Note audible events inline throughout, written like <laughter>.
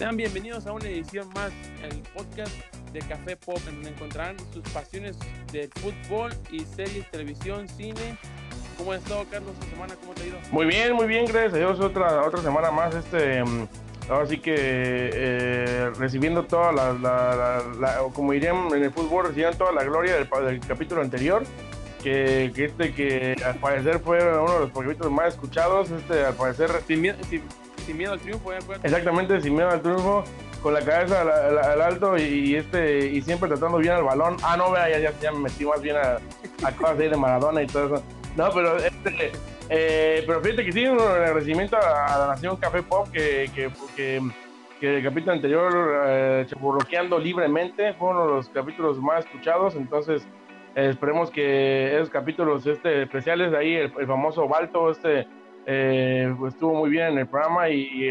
Sean bienvenidos a una edición más, el podcast de Café Pop, en donde encontrarán sus pasiones del fútbol y series, televisión, cine. ¿Cómo has estado, Carlos, esta semana? ¿Cómo te ha ido? Muy bien, muy bien, gracias a Dios. Otra, otra semana más, este, mm, ahora sí que eh, recibiendo toda la, la- la- la- o como dirían en el fútbol, recibiendo toda la gloria del, del capítulo anterior. Que, que este que al parecer fue uno de los capítulos más escuchados, este al parecer Sin sin, sin miedo al triunfo, ¿eh? Exactamente sin miedo al triunfo, con la cabeza al, al- al alto y, y este y siempre tratando bien al balón. Ah, no, vea, ya, ya, ya me metí más bien a, a cosas ahí de Maradona y todo eso. No, pero este, eh, pero fíjate que sí, un agradecimiento a, la Nación Café Pop que, que, que, que el capítulo anterior, eh, libremente, fue uno de los capítulos más escuchados, entonces eh, esperemos que esos capítulos este, especiales de ahí, el, el famoso Balto, este, eh, pues, estuvo muy bien en el programa y, y,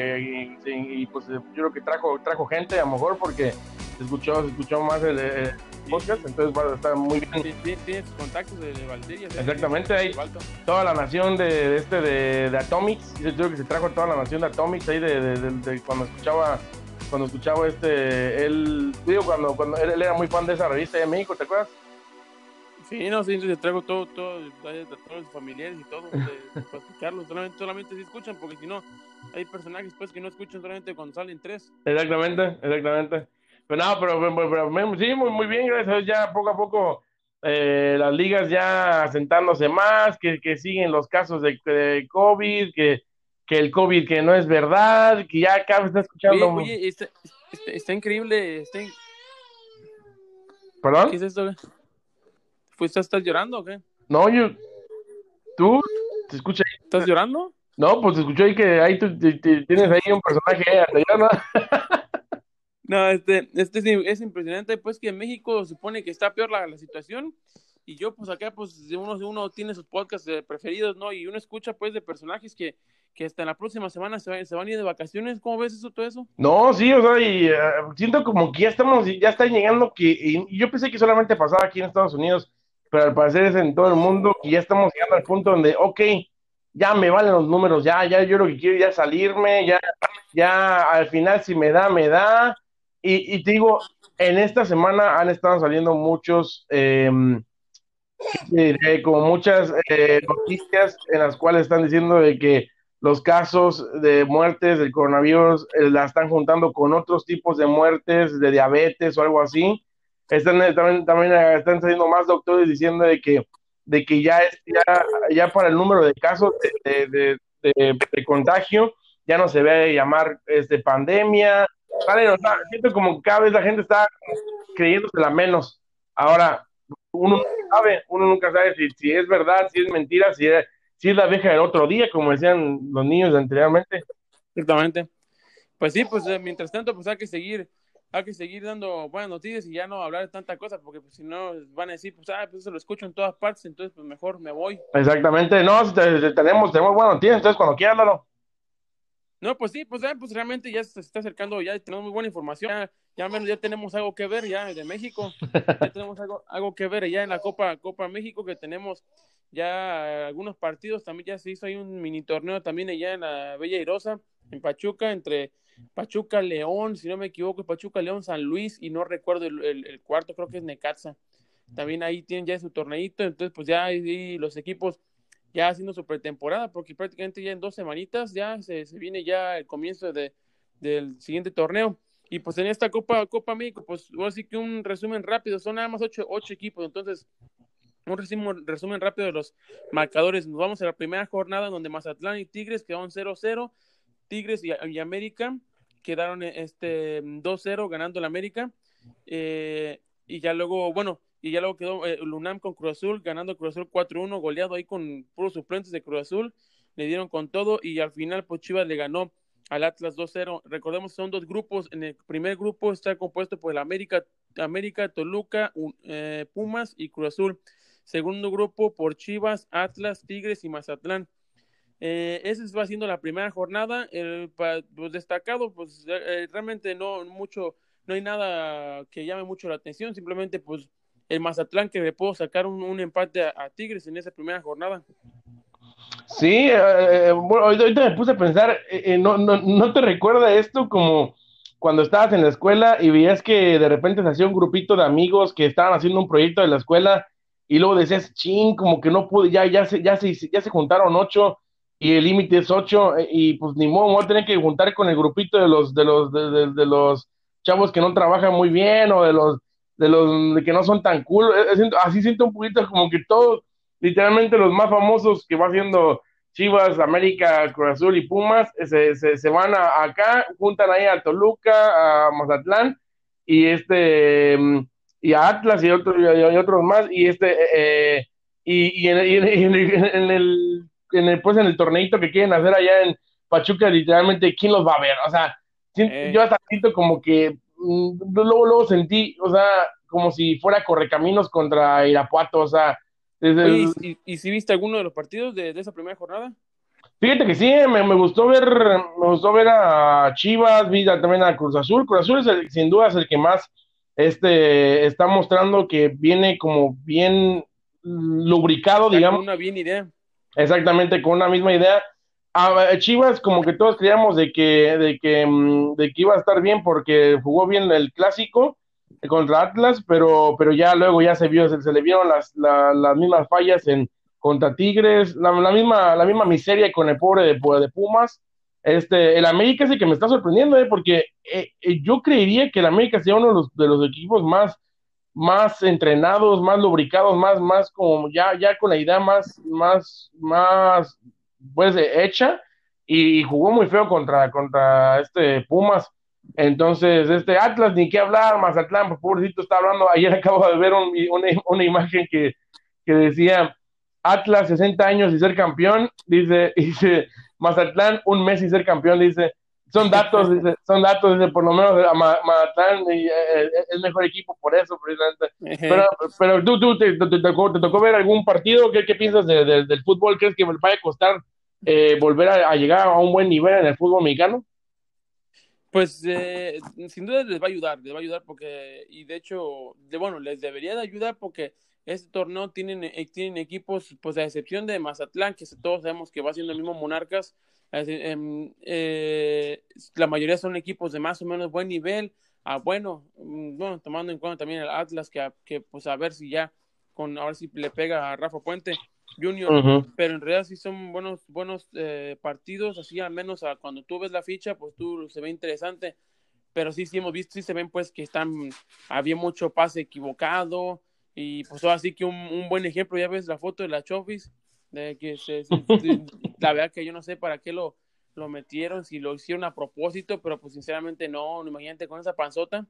y- y, pues yo creo que trajo, trajo gente a lo mejor porque se escuchó, se escuchó más el, el podcast, entonces va a estar muy bien. Sí, sí, Tiene sus contactos de, de. Exactamente, ahí. Toda la nación de, de este de, de Atomics, yo creo que se trajo toda la nación de Atomics ahí de cuando escuchaba cuando escuchaba este él digo cuando cuando él, él era muy fan de esa revista de México, ¿te acuerdas? Sí, no, sí, te traigo todo, todo, de todos los familiares y todo, de- <laughs> para escucharlos. Solamente, solamente si escuchan, porque si no, hay personajes pues que no escuchan solamente cuando salen tres. Exactamente, exactamente. Pero no, pero, pero- pero- sí, muy, muy bien, gracias a Dios, ya poco a poco eh, las ligas ya asentándose más, que, que siguen los casos de, de COVID, que, que el COVID que no es verdad, que ya acá está Oye, escuchando. oye, está, está, está increíble, está in- ¿Perdón? ¿qué es esto? Pues, ¿estás llorando o qué? No, yo. ¿Tú? ¿Te escucha ahí? ¿Estás llorando? No, pues te escuché ahí que ahí tú te- te- tienes ahí un personaje eh, hasta allá, ¿no? <laughs> No, este, este es, es impresionante, pues que en México supone que está peor la, la situación y yo pues acá pues uno, uno tiene sus podcasts eh, preferidos, ¿no? Y uno escucha pues de personajes que, que hasta la próxima semana se, van- se van a ir de vacaciones, ¿cómo ves eso, todo eso? No, sí, o sea, y eh, siento como que ya estamos, ya está llegando que, y, y yo pensé que solamente pasaba aquí en Estados Unidos, pero al parecer es en todo el mundo, que ya estamos llegando al punto donde, ok, ya me valen los números, ya, ya yo lo que quiero ya salirme, ya, ya al final si me da, me da, y, y te digo, en esta semana han estado saliendo muchos, eh, ¿qué te diré? como muchas eh, noticias en las cuales están diciendo de que los casos de muertes del coronavirus eh, la están juntando con otros tipos de muertes, de diabetes o algo así. Están, también, también eh, están saliendo más doctores diciendo de que, de que ya, es, ya, ya para el número de casos de, de, de, contagio ya no se ve llamar este, pandemia. Vale, siento como cada vez la gente está creyéndosela menos. Ahora, uno sabe, uno nunca sabe si, si es verdad, si es mentira, si es, si es la vieja del otro día, como decían los niños anteriormente. Exactamente. Pues sí, pues eh, mientras tanto pues hay que seguir, hay que seguir dando buenas noticias y ya no hablar de tanta cosa, porque pues, si no van a decir, pues, ah, pues eso lo escucho en todas partes, entonces pues mejor me voy. Exactamente, no, tenemos, tenemos buenas noticias, entonces cuando quieras, Lalo. No, pues sí, pues, ah, pues realmente ya se está acercando, ya tenemos muy buena información, ya, ya menos ya tenemos algo que ver ya de México, <laughs> ya tenemos algo, algo que ver ya en la Copa, Copa México, que tenemos ya algunos partidos, también ya se hizo ahí un mini torneo también allá en la Bella Irosa, en Pachuca, entre Pachuca, León, si no me equivoco, Pachuca, León, San Luis, y no recuerdo el, cuarto, creo que es Necaxa. También ahí tienen ya su torneito, entonces pues ya los equipos ya haciendo su pretemporada, porque prácticamente ya en dos semanitas ya se, viene ya el comienzo de, del siguiente torneo. Y pues en esta Copa, Copa México, pues ahora sí que un resumen rápido, son nada más ocho, ocho equipos, entonces un resumen, resumen rápido de los marcadores. Nos vamos a la primera jornada donde Mazatlán y Tigres quedaron 0-0, Tigres y, y América quedaron este 2-0 ganando el América. Eh, y ya luego, bueno, y ya luego quedó eh, el UNAM con Cruz Azul, ganando Cruz Azul 4-1, goleado ahí con puros suplentes de Cruz Azul, le dieron con todo y al final pues Chivas le ganó al Atlas 2-0. Recordemos son dos grupos, en el primer grupo está compuesto por el América, América, Toluca, eh, Pumas y Cruz Azul. Segundo grupo por Chivas, Atlas, Tigres y Mazatlán. Eh, esa va siendo la primera jornada. El, pues, destacado, pues eh, eh, realmente no mucho, no hay nada que llame mucho la atención. Simplemente, pues el Mazatlán que le pudo sacar un, empate a, Tigres en esa primera jornada. Sí, eh, bueno, ahorita me puse a pensar, eh, eh, no, no, ¿no te recuerda esto como cuando estabas en la escuela y veías que de repente se hacía un grupito de amigos que estaban haciendo un proyecto de la escuela y luego decías, ching, como que no pude, ya, ya, se, ya, se, ya se juntaron ocho y el límite es ocho eh, y pues ni modo, voy a tener que juntar con el grupito de los, de los, de, los chavos que no trabajan muy bien o de los, de los que no son tan cool. Eh, eh, así siento un poquito como que todos, literalmente los más famosos que va haciendo Chivas, América, Cruz Azul y Pumas, se, se, van a, acá, juntan ahí a Toluca, a Mazatlán y este y a Atlas y, otros y, otros más y este eh, y, en, el, en el pues en el torneito que quieren hacer allá en Pachuca literalmente quién los va a ver o sea eh. yo hasta siento como que mm, luego luego sentí o sea como si fuera correcaminos contra Irapuato o sea ¿y, si viste alguno de los partidos de, esa primera jornada? Fíjate que sí, me, gustó ver, me gustó ver a Chivas, vi también a Cruz Azul. Cruz Azul es sin duda es el que más este está mostrando que viene como bien lubricado, digamos. Una bien idea. Exactamente, con una misma idea. A Chivas, como que todos creíamos de que, de que, mm, de que iba a estar bien porque jugó bien el clásico contra Atlas, pero, pero ya luego ya se vio, se, le vieron las, las mismas fallas en contra Tigres, la, misma, la misma miseria con el pobre de, Pumas. Este, el América el que me está sorprendiendo, ¿eh? porque eh, eh, yo creería que el América sea uno de los, de los equipos más, más entrenados, más lubricados, más, más como ya, ya con la idea más, más, más, pues, hecha, y, jugó muy feo contra, contra este Pumas. Entonces, este Atlas, ni qué hablar, Mazatlán, pues pobrecito está hablando, ayer <laughs> acabo de ver una, imagen que, decía Atlas 60 años y ser campeón, dice, <laughs> dice Mazatlán un mes y ser campeón, dice, son datos, dice, son datos, dice, por lo menos Mazatlán eh, eh, es mejor equipo por eso, precisamente. Pero, pero tú, tú te, tocó, ver algún partido, ¿qué, piensas del fútbol? ¿Crees que vaya a costar eh, volver a llegar a un buen nivel en el fútbol mexicano? Pues eh, sin duda les va a ayudar, les va a ayudar porque, y de hecho, de, bueno, les debería de ayudar porque este torneo tienen, eh, tienen equipos, pues a excepción de Mazatlán, que todos sabemos que va siendo el mismo Monarcas, em, eh, la mayoría son equipos de más o menos buen nivel, ah, bueno, mm, bueno, tomando en cuenta también el Atlas, que, que pues a ver si ya, con ahora si le pega a Rafa Puente, Junior, pero en realidad sí son buenos, buenos eh, partidos, así al menos a, cuando tú ves la ficha, pues tú se ve interesante, pero sí, sí hemos visto, sí se ven pues que están, había mucho pase equivocado, y pues así que un, buen ejemplo, ya ves la foto de la Chofis, de que se, <laughs> la verdad que yo no sé para qué lo, lo metieron, si lo hicieron a propósito, pero pues sinceramente no, imagínate con esa panzota.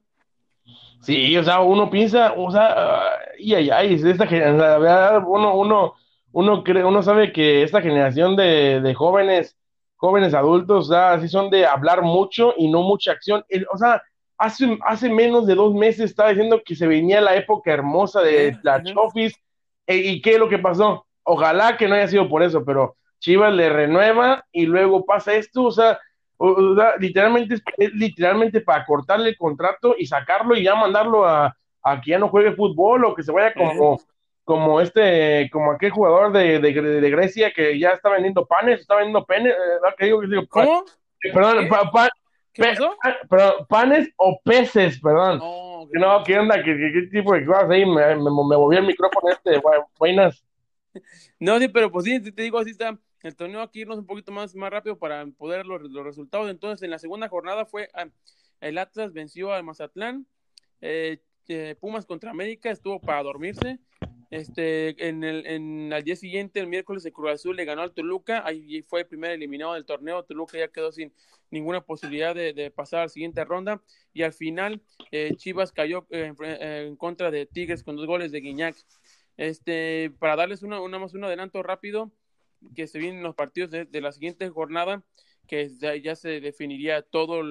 Sí, o sea, uno piensa, o sea, y ay, ay, esta, la verdad, uno, uno, uno cree, uno sabe que esta generación de, de jóvenes, jóvenes adultos, o sea, así son de hablar mucho y no mucha acción. o sea, hace, hace menos de dos meses estaba diciendo que se venía la época hermosa de la Chofis. E, ¿Y qué es lo que pasó? Ojalá que no haya sido por eso, pero Chivas le renueva y luego pasa esto, o sea, literalmente es, literalmente para cortarle el contrato y sacarlo y ya mandarlo a, a que ya no juegue fútbol o que se vaya como, como este, como aquel jugador de, de, Grecia que ya está vendiendo panes, está vendiendo penes, ¿qué digo? ¿Cómo? Perdón, panes o peces, perdón. No, ¿qué onda? ¿Qué, qué, tipo de cosas ahí? Me, me, moví el micrófono este, buenas. <laughs> No, sí, pero pues sí, te digo, así está el torneo aquí irnos un poquito más, más rápido para poder los, los resultados. Entonces, en la segunda jornada fue ah, el Atlas venció al Mazatlán, eh, eh, Pumas contra América estuvo para dormirse. Este, en el, en el día siguiente, el miércoles, el Cruz Azul le ganó al Toluca, ahí fue el primer eliminado del torneo, Toluca ya quedó sin ninguna posibilidad de, pasar a la siguiente ronda, y al final eh, Chivas cayó eh, en contra de Tigres con dos goles de Guiñac. Este, para darles una, una más un adelanto rápido, que se vienen los partidos de, la siguiente jornada, que ya, se definiría todo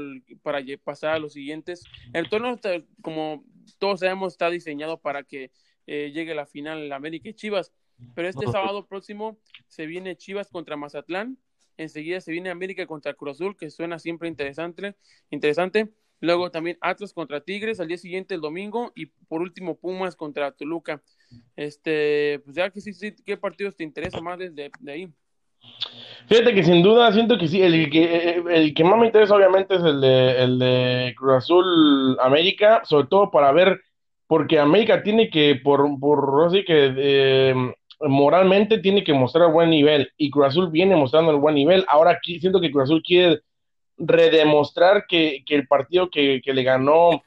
para pasar a los siguientes. El torneo, como todos sabemos, está diseñado para que eh, llegue la final en América y Chivas. Pero este sábado próximo se viene Chivas contra Mazatlán. Enseguida se viene América contra Cruz Azul, que suena siempre interesante. interesante. Luego también Atlas contra Tigres al día siguiente el domingo y por último Pumas contra Toluca. Este, pues ya que sí, sí, ¿qué partidos te interesa más desde de ahí? Fíjate que sin duda siento que sí, el que, el que más me interesa obviamente es el de, el de Cruz Azul América, sobre todo para ver, porque América tiene que, por, por así que eh, moralmente tiene que mostrar buen nivel y Cruz Azul viene mostrando el buen nivel. Ahora aquí siento que Cruz Azul quiere redemostrar que, que el partido que, que le ganó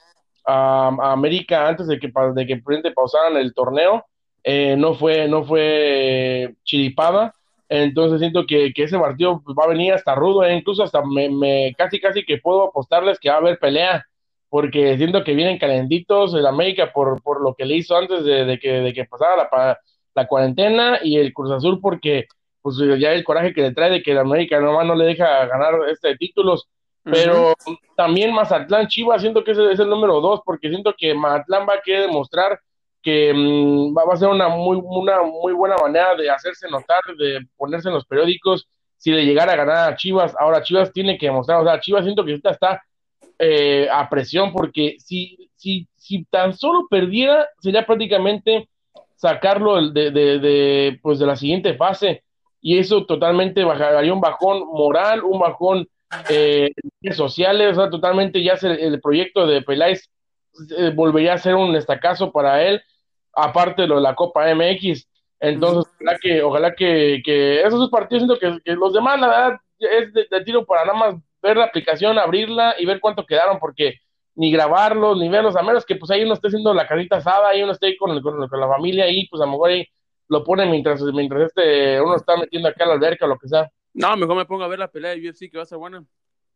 a, América antes de que, de que pausaran el torneo eh, no fue, no fue chiripada. Entonces siento que, que, ese partido va a venir hasta rudo, e incluso hasta me, me, casi casi que puedo apostarles que va a haber pelea, porque siento que vienen calentitos el América por, por lo que le hizo antes de, de, que, de que pasara la, la, cuarentena y el Cruz Azul porque pues ya el coraje que le trae de que el América nomás no le deja ganar este títulos, pero uh -huh. también Mazatlán Chivas siento que ese es el número dos, porque siento que Mazatlán va a querer demostrar que mmm, va, a ser una muy, una muy buena manera de hacerse notar, de ponerse en los periódicos, si le llegara a ganar a Chivas. Ahora Chivas tiene que demostrar, o sea, Chivas siento que ahorita está eh, a presión, porque si, si, si tan solo perdiera, sería prácticamente sacarlo de, de, de, pues de la siguiente fase, y eso totalmente bajaría un bajón moral, un bajón eh, sociales, o sea, totalmente ya el, el proyecto de Peláez eh, volvería a ser un estacazo para él aparte de lo de la Copa MX. Entonces, ojalá que, ojalá que, que esos dos partidos, siento que, que, los demás, la verdad, es de, de, tiro para nada más ver la aplicación, abrirla y ver cuánto quedaron, porque ni grabarlos, ni verlos, a menos que pues ahí uno esté haciendo la carita asada, ahí uno esté ahí con, con, con, la familia, ahí pues a lo mejor ahí lo pone mientras, mientras este, uno está metiendo acá a la alberca o lo que sea. No, mejor me pongo a ver la pelea de UFC que va a ser buena.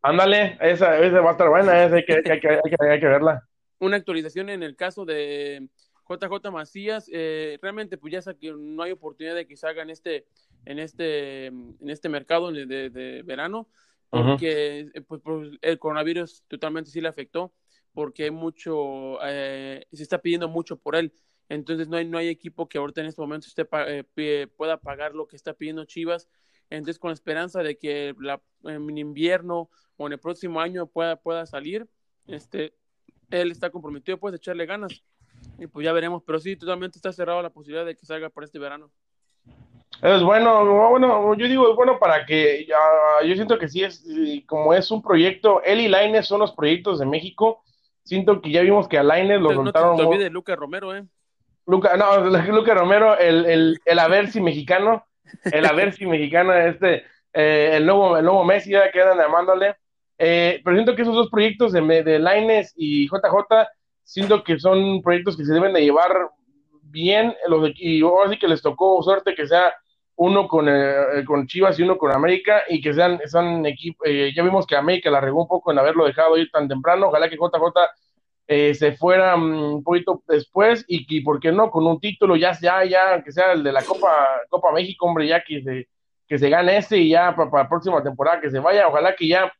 Ándale, esa, esa va a estar buena, esa hay que, hay que, hay que, hay que, verla. Una actualización en el caso de JJ Macías, eh, realmente pues ya sé que no hay oportunidad de que salga en este, en este, en este mercado de, de, de verano, porque uh -huh. pues, pues, el coronavirus totalmente sí le afectó, porque hay mucho, eh, se está pidiendo mucho por él. Entonces no hay, no hay equipo que ahorita en este momento esté, eh, pueda pagar lo que está pidiendo Chivas. Entonces con la esperanza de que la, en invierno o en el próximo año pueda, pueda salir, este, él está comprometido pues de echarle ganas y pues ya veremos, pero sí, totalmente está cerrada la posibilidad de que salga para este verano. Es bueno, bueno, yo digo, es bueno para que, ya, yo siento que sí es, como es un proyecto, él y Laines son los proyectos de México, siento que ya vimos que a Laines lo soltaron. No te, te olvides Luca Romero, eh. Luca, no, <laughs> Luca Romero, el, el, el Aversi mexicano, el Aversi mexicano, este, eh, el nuevo, el nuevo Messi, ya quedan llamándole, eh, pero siento que esos dos proyectos de, de Laines y JJ siento que son proyectos que se deben de llevar bien, los, y ahora sí que les tocó suerte que sea uno con, eh, con Chivas y uno con América, y que sean, sean equipos, eh, ya vimos que América la regó un poco en haberlo dejado ir tan temprano, ojalá que JJ eh, se fuera um, un poquito después, y que, ¿por qué no?, con un título, ya, ya, ya, que sea el de la Copa, Copa México, hombre, ya que se, que se gane este, y ya para, para la próxima temporada que se vaya, ojalá que ya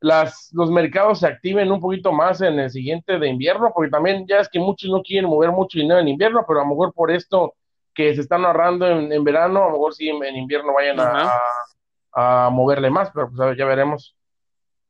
las, los mercados se activen un poquito más en el siguiente de invierno, porque también ya es que muchos no quieren mover mucho dinero en invierno, pero a lo mejor por esto que se están ahorrando en, en verano, a lo mejor sí en, en invierno vayan a, a, a, moverle más, pero pues ya veremos.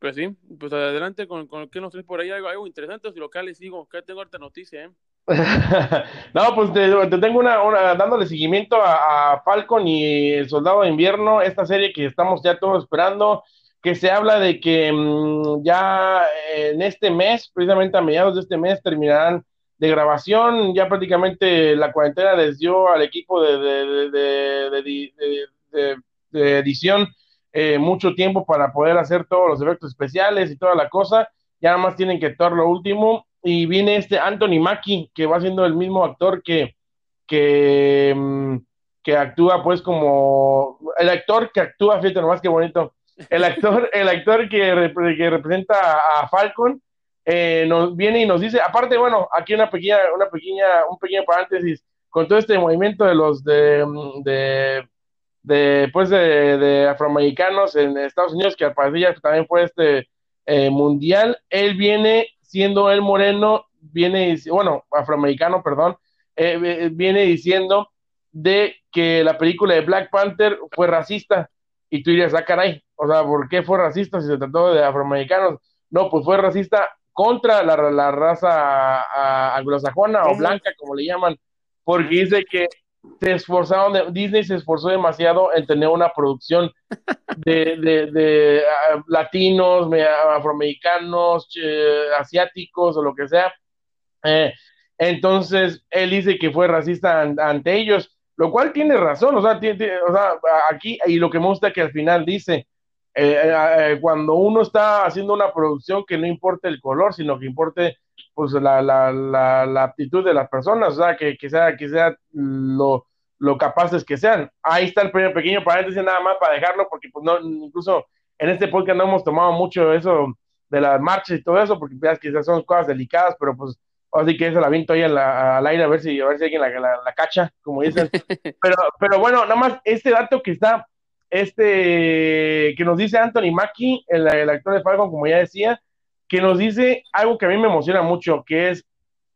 Pues sí, pues adelante con, con que nos traes por ahí algo, algo interesante, los locales, digo, que tengo harta noticia, ¿eh? <laughs> no, pues te, te tengo una, una, dándole seguimiento a, a Falcon y el Soldado de Invierno, esta serie que estamos ya todos esperando, que se habla de que mmm, ya en este mes, precisamente a mediados de este mes, terminarán de grabación. Ya prácticamente la cuarentena les dio al equipo de, de, de, de edición eh, mucho tiempo para poder hacer todos los efectos especiales y toda la cosa. Ya nada más tienen que actuar lo último. Y viene este Anthony Mackie, que va siendo el mismo actor que, que, mm, que actúa pues como el actor que actúa, fíjate nomás qué bonito, el actor, el actor que, que representa a Falcon, eh, nos viene y nos dice, aparte, bueno, aquí una pequeña, una pequeña, un pequeño paréntesis, con todo este movimiento de los de, de, de pues de, de, afroamericanos en Estados Unidos, que al parecer también fue este eh, mundial, él viene siendo el moreno, viene, bueno, afroamericano, perdón, eh, viene diciendo de que la película de Black Panther fue racista, y tú dirías, ah, caray, o sea, ¿por qué fue racista si se trató de afroamericanos? No, pues fue racista contra la, la raza anglosajona o blanca, como le llaman, porque dice que se esforzaron, Disney se esforzó demasiado en tener una producción de, de, ah, latinos, afroamericanos, asiáticos o lo que sea. Eh, entonces, él dice que fue racista ante ellos, lo cual tiene razón, o sea, sea, aquí, y lo que me gusta que al final dice, eh, eh, cuando uno está haciendo una producción que no importe el color, sino que importe pues la, la, la, aptitud de las personas, o sea, que, que sea, que sea lo, lo capaces que sean. Ahí está el pequeño paréntesis nada más para dejarlo, porque pues no, incluso en este podcast no hemos tomado mucho eso de las marchas y todo eso, porque pues, quizás son cosas delicadas, pero pues así que eso la viento ahí al aire a ver si a ver si alguien la, la, cacha, como dicen. <laughs> pero, pero bueno, nada más este dato que está, este, que nos dice Anthony Mackie, el, el actor de Falcon, como ya decía, que nos dice algo que a mí me emociona mucho, que es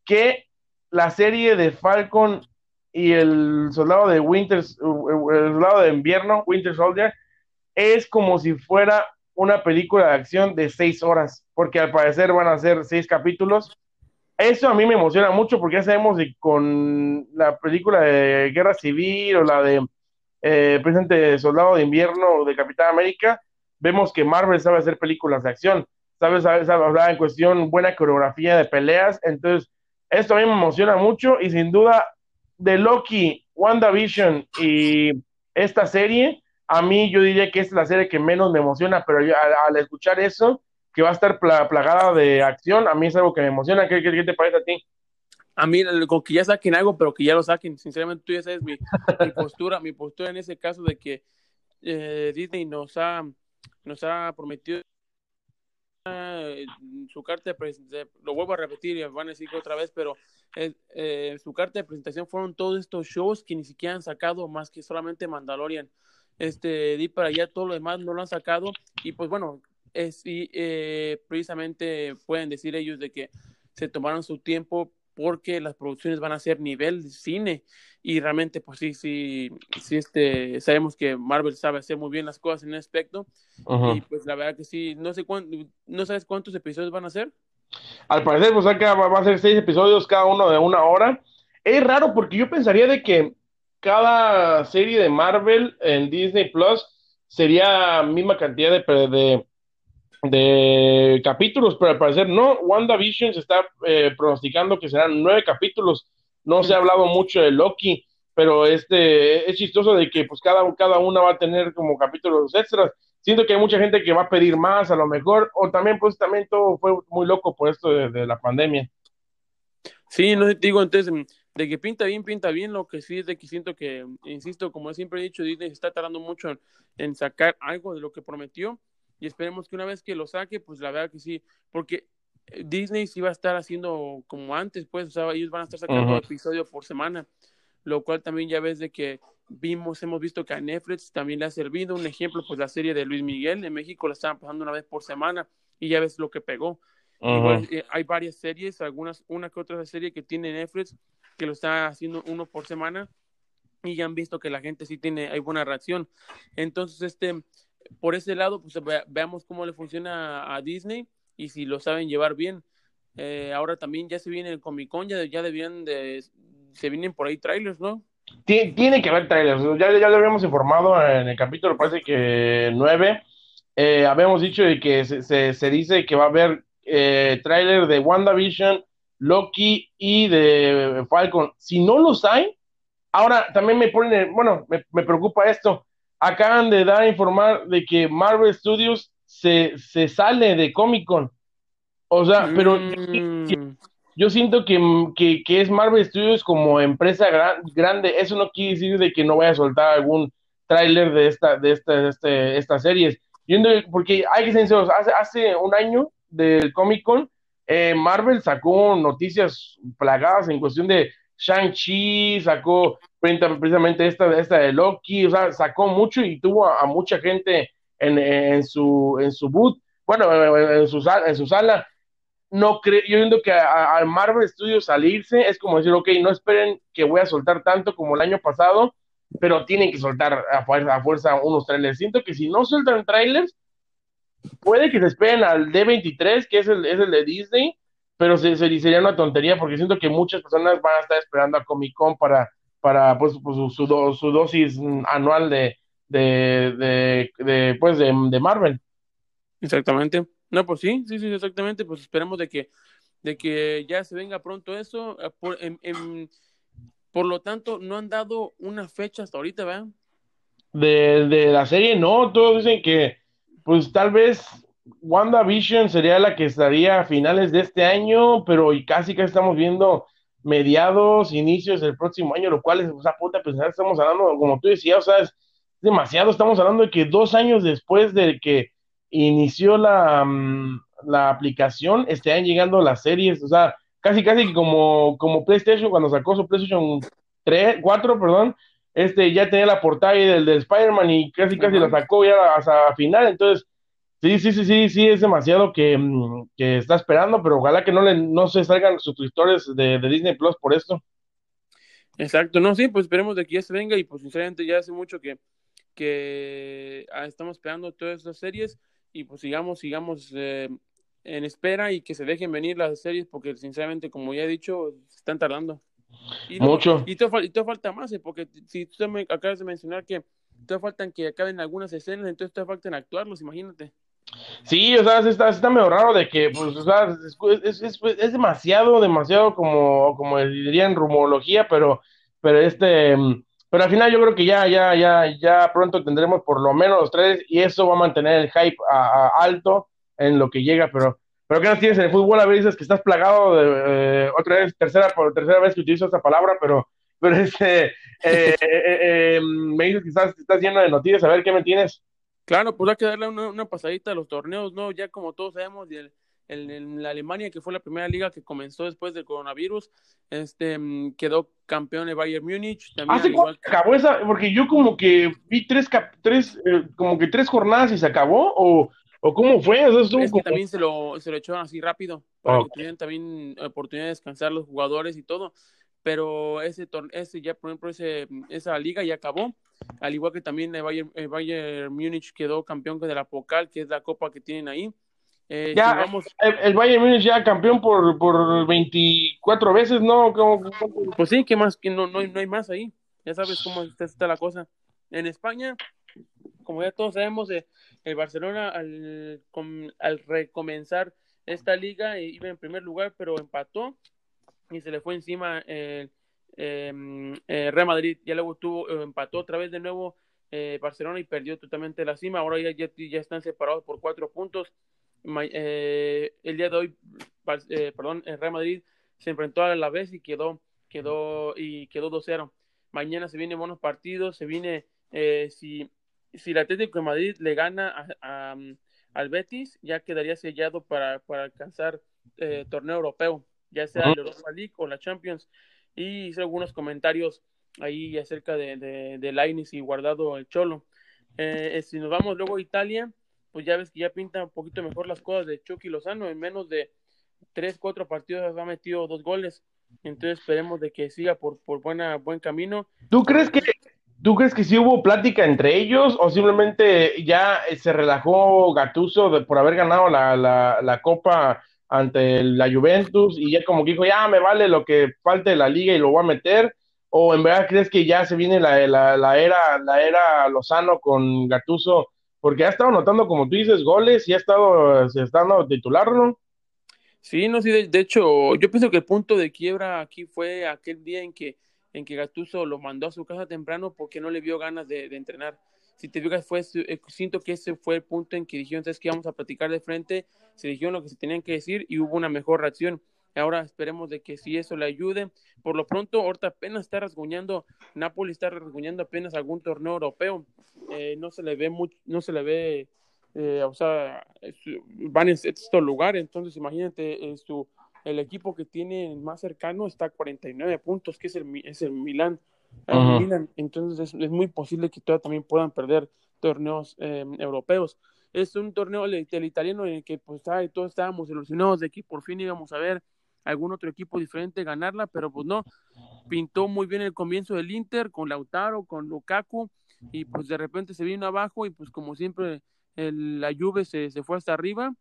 que la serie de Falcon y el soldado de Winter, el soldado de invierno, Winter Soldier, es como si fuera una película de acción de seis horas, porque al parecer van a ser seis capítulos. Eso a mí me emociona mucho porque ya sabemos que con la película de Guerra Civil o la de eh, Presidente Soldado de Invierno o de Capitán América, vemos que Marvel sabe hacer películas de acción, sabe, sabe, sabe, en cuestión buena coreografía de peleas, entonces esto a mí me emociona mucho y sin duda de Loki, WandaVision y esta serie, a mí yo diría que es la serie que menos me emociona, pero al, escuchar eso, que va a estar plagada de acción, a mí es algo que me emociona. ¿Qué, te parece a ti? A mí, con que ya saquen algo, pero que ya lo saquen. Sinceramente, tú ya sabes mi, postura, mi postura en ese caso de que eh, Disney nos ha, nos ha prometido su carta de presentación, lo vuelvo a repetir y van a decir otra vez, pero eh, su carta de presentación fueron todos estos shows que ni siquiera han sacado más que solamente Mandalorian. Este, di para allá, todo lo demás no lo han sacado y pues bueno, es, y, eh, precisamente pueden decir ellos de que se tomaron su tiempo porque las producciones van a ser nivel cine y realmente pues sí, sí, sí, este, sabemos que Marvel sabe hacer muy bien las cosas en ese aspecto y pues la verdad que sí, no sé cuánto, no sabes cuántos episodios van a ser. Al parecer pues acá va a ser seis episodios cada uno de una hora. Es raro porque yo pensaría de que cada serie de Marvel en Disney Plus sería misma cantidad de, de de capítulos, pero al parecer no. WandaVision se está eh, pronosticando que serán nueve capítulos. No se ha hablado mucho de Loki, pero este es chistoso de que pues cada, cada una va a tener como capítulos extras. Siento que hay mucha gente que va a pedir más, a lo mejor, o también pues también todo fue muy loco por esto de, la pandemia. Sí, no digo entonces de que pinta bien, pinta bien, lo que sí es de que siento que, insisto, como siempre he dicho, Disney está tardando mucho en sacar algo de lo que prometió y esperemos que una vez que lo saque, pues la verdad que sí, porque eh, Disney sí va a estar haciendo como antes, pues, o sea, ellos van a estar sacando un episodio por semana, lo cual también ya ves de que vimos, hemos visto que a Netflix también le ha servido un ejemplo, pues la serie de Luis Miguel en México la estaban pasando una vez por semana y ya ves lo que pegó. Eh, hay varias series, algunas, una que otra serie que tiene Netflix que lo está haciendo uno por semana y ya han visto que la gente sí tiene, hay buena reacción. Entonces, este, por ese lado, pues veamos cómo le funciona a Disney y si lo saben llevar bien. Eh, ahora también ya se viene el Comic Con, ya, ya debían de, se vienen por ahí trailers, ¿no? Tiene, que haber trailers, ya, ya lo habíamos informado en el capítulo, parece que nueve, eh, habíamos dicho que se, se, dice que va a haber eh, trailer de WandaVision, Loki y de Falcon. Si no los hay, ahora también me ponen, bueno, me, me preocupa esto, acaban de dar a informar de que Marvel Studios se, se sale de Comic Con. O sea, pero yo, mm. siento que, que, es Marvel Studios como empresa grande. Eso no quiere decir de que no vaya a soltar algún tráiler de esta, de esta, de este, estas series. porque hay que ser sinceros, hace, hace un año del Comic Con, eh, Marvel sacó noticias plagadas en cuestión de Shang-Chi, sacó precisamente esta, esta de Loki, o sea, sacó mucho y tuvo a, mucha gente en, su, en su boot, bueno, en su, en su sala. No creo, yo entiendo que al Marvel Studios salirse es como decir, ok, no esperen que voy a soltar tanto como el año pasado, pero tienen que soltar a fuerza, a fuerza unos trailers. Siento que si no sueltan trailers, puede que se esperen al D23, que es el, es el de Disney, pero se, sería una tontería porque siento que muchas personas van a estar esperando a Comic Con para, para pues, pues su, su, dosis anual de, de, de, pues, de, de Marvel. Exactamente. No, pues sí, sí, sí, exactamente. Pues esperemos de que, de que ya se venga pronto eso. Eh, por, por lo tanto, no han dado una fecha hasta ahorita, ¿verdad? De, de la serie, no. Todos dicen que, pues tal vez WandaVision sería la que estaría a finales de este año, pero y casi que estamos viendo mediados, inicios del próximo año, lo cual es, o sea, puta, pues estamos hablando, como tú decías, o sea, es demasiado, estamos hablando de que dos años después de que inició la, mm, la aplicación, estén llegando las series, o sea, casi casi como, como PlayStation cuando sacó su PlayStation 3, 4, perdón, este ya tenía la portada del, del Spider-Man y casi casi la sacó ya hasta final, entonces Sí, sí, sí, sí, sí, es demasiado que, mm, que, está esperando, pero ojalá que no le no se salgan suscriptores de, de, Disney Plus por esto. Exacto, no, sí, pues esperemos de que ya se venga y pues sinceramente ya hace mucho que, que ah, estamos esperando todas estas series y pues sigamos, sigamos eh, en espera y que se dejen venir las series porque sinceramente, como ya he dicho, están tardando. Y mucho. Y todo, y todo falta más, eh, porque si tú me acabas de mencionar que todavía faltan que acaben algunas escenas, entonces todavía faltan actuarlos, imagínate. Sí, o sea, está, está medio raro de que, pues, es, es, es, demasiado, demasiado como, como diría en rumología, pero, pero este, pero al final yo creo que ya, ya, ya, ya pronto tendremos por lo menos los tres y eso va a mantener el hype a, alto en lo que llega, pero, pero ¿qué nos tienes en el fútbol? A ver, dices que estás plagado de, eh, otra vez, tercera, por tercera vez que utilizo esta palabra, pero, pero este, eh, eh, me dices que estás, estás lleno de noticias, a ver qué me tienes. Claro, pues hay que darle una, pasadita a los torneos, ¿no? Ya como todos sabemos, el, en la Alemania, que fue la primera liga que comenzó después del coronavirus, este quedó campeón de Bayern Múnich. También, ¿Hace igual acabó esa? Porque yo como que vi tres, tres eh, como que tres jornadas y se acabó, o, o cómo fue. es que también se lo, se lo echaron así rápido, para que tuvieran también oportunidad de descansar los jugadores y todo. Pero ese, ese ya, por ejemplo, ese, esa liga ya acabó al igual que también el Bayern, el Bayern Múnich quedó campeón de la Pocal, que es la copa que tienen ahí. Eh, ya, el, Bayern Múnich ya campeón por, por 24 veces, ¿no? Pues sí, ¿qué más? Que no, no, hay, más ahí. Ya sabes cómo está, la cosa. En España, como ya todos sabemos, eh, el Barcelona al, al recomenzar esta liga eh, iba en primer lugar, pero empató y se le fue encima el Em, eh, Real Madrid ya luego tuvo, eh, empató otra vez de nuevo eh, Barcelona y perdió totalmente la cima. Ahora ya, ya, están separados por cuatro puntos. el día de hoy, perdón, el Real Madrid se enfrentó a la vez y quedó, quedó, y quedó 2-0. Mañana se vienen buenos partidos, se viene, si, si el Atlético de Madrid le gana al Betis, ya quedaría sellado para, para alcanzar torneo europeo, ya sea la Europa League o la Champions y hice algunos comentarios ahí acerca de, de, de y Guardado el Cholo. Eh, eh, si nos vamos luego a Italia, pues ya ves que ya pinta un poquito mejor las cosas de Chucky Lozano. En menos de 3, 4 partidos ha metido dos goles. Entonces esperemos de que siga por, por buena, buen camino. ¿Tú crees que ¿Tú crees que sí hubo plática entre ellos o simplemente ya se relajó Gatuso por haber ganado la, la, la Copa ante la Juventus y ya como que dijo, ya me vale lo que falte de la liga y lo voy a meter, o en verdad crees que ya se viene la, la, era la era Lozano con Gattuso, porque ha estado notando, como tú dices, goles y ha estado, se está dando titular, ¿no? Sí, no, sí, de, hecho, yo pienso que el punto de quiebra aquí fue aquel día en que, en que Gattuso lo mandó a su casa temprano porque no le vio ganas de entrenar si te fijas, fue, eh, siento que ese fue el punto en que dijeron, entonces que íbamos a platicar de frente, se dijeron lo que se tenían que decir y hubo una mejor reacción. Ahora esperemos de que si eso le ayude. Por lo pronto, ahorita apenas está rasguñando, Napoli está rasguñando apenas algún torneo europeo. Eh, no se le ve mucho, no se le ve, eh, o sea, van en sexto lugar. Entonces, imagínate, en su, el equipo que tiene más cercano está a 49 puntos, que es el, es el Milán. Entonces es, muy posible que todavía también puedan perder torneos em, europeos. Es un torneo del, italiano en el que pues todos estábamos ilusionados de que por fin íbamos a ver algún otro equipo diferente ganarla, pero pues no, pintó muy bien el comienzo del Inter con Lautaro, con Lukaku, y pues de repente se vino abajo y pues como siempre la Juve se, se fue hasta arriba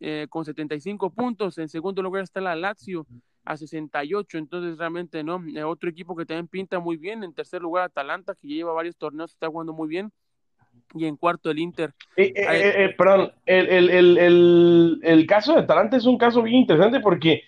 eh, con 75 puntos, en segundo lugar está la Lazio a 68, entonces realmente no, eh, otro equipo que también pinta muy bien, en tercer lugar Atalanta, que lleva varios torneos, está jugando muy bien, y en cuarto el Inter. Eh, eh, perdón, el, el, el, el, caso de Atalanta es un caso bien interesante porque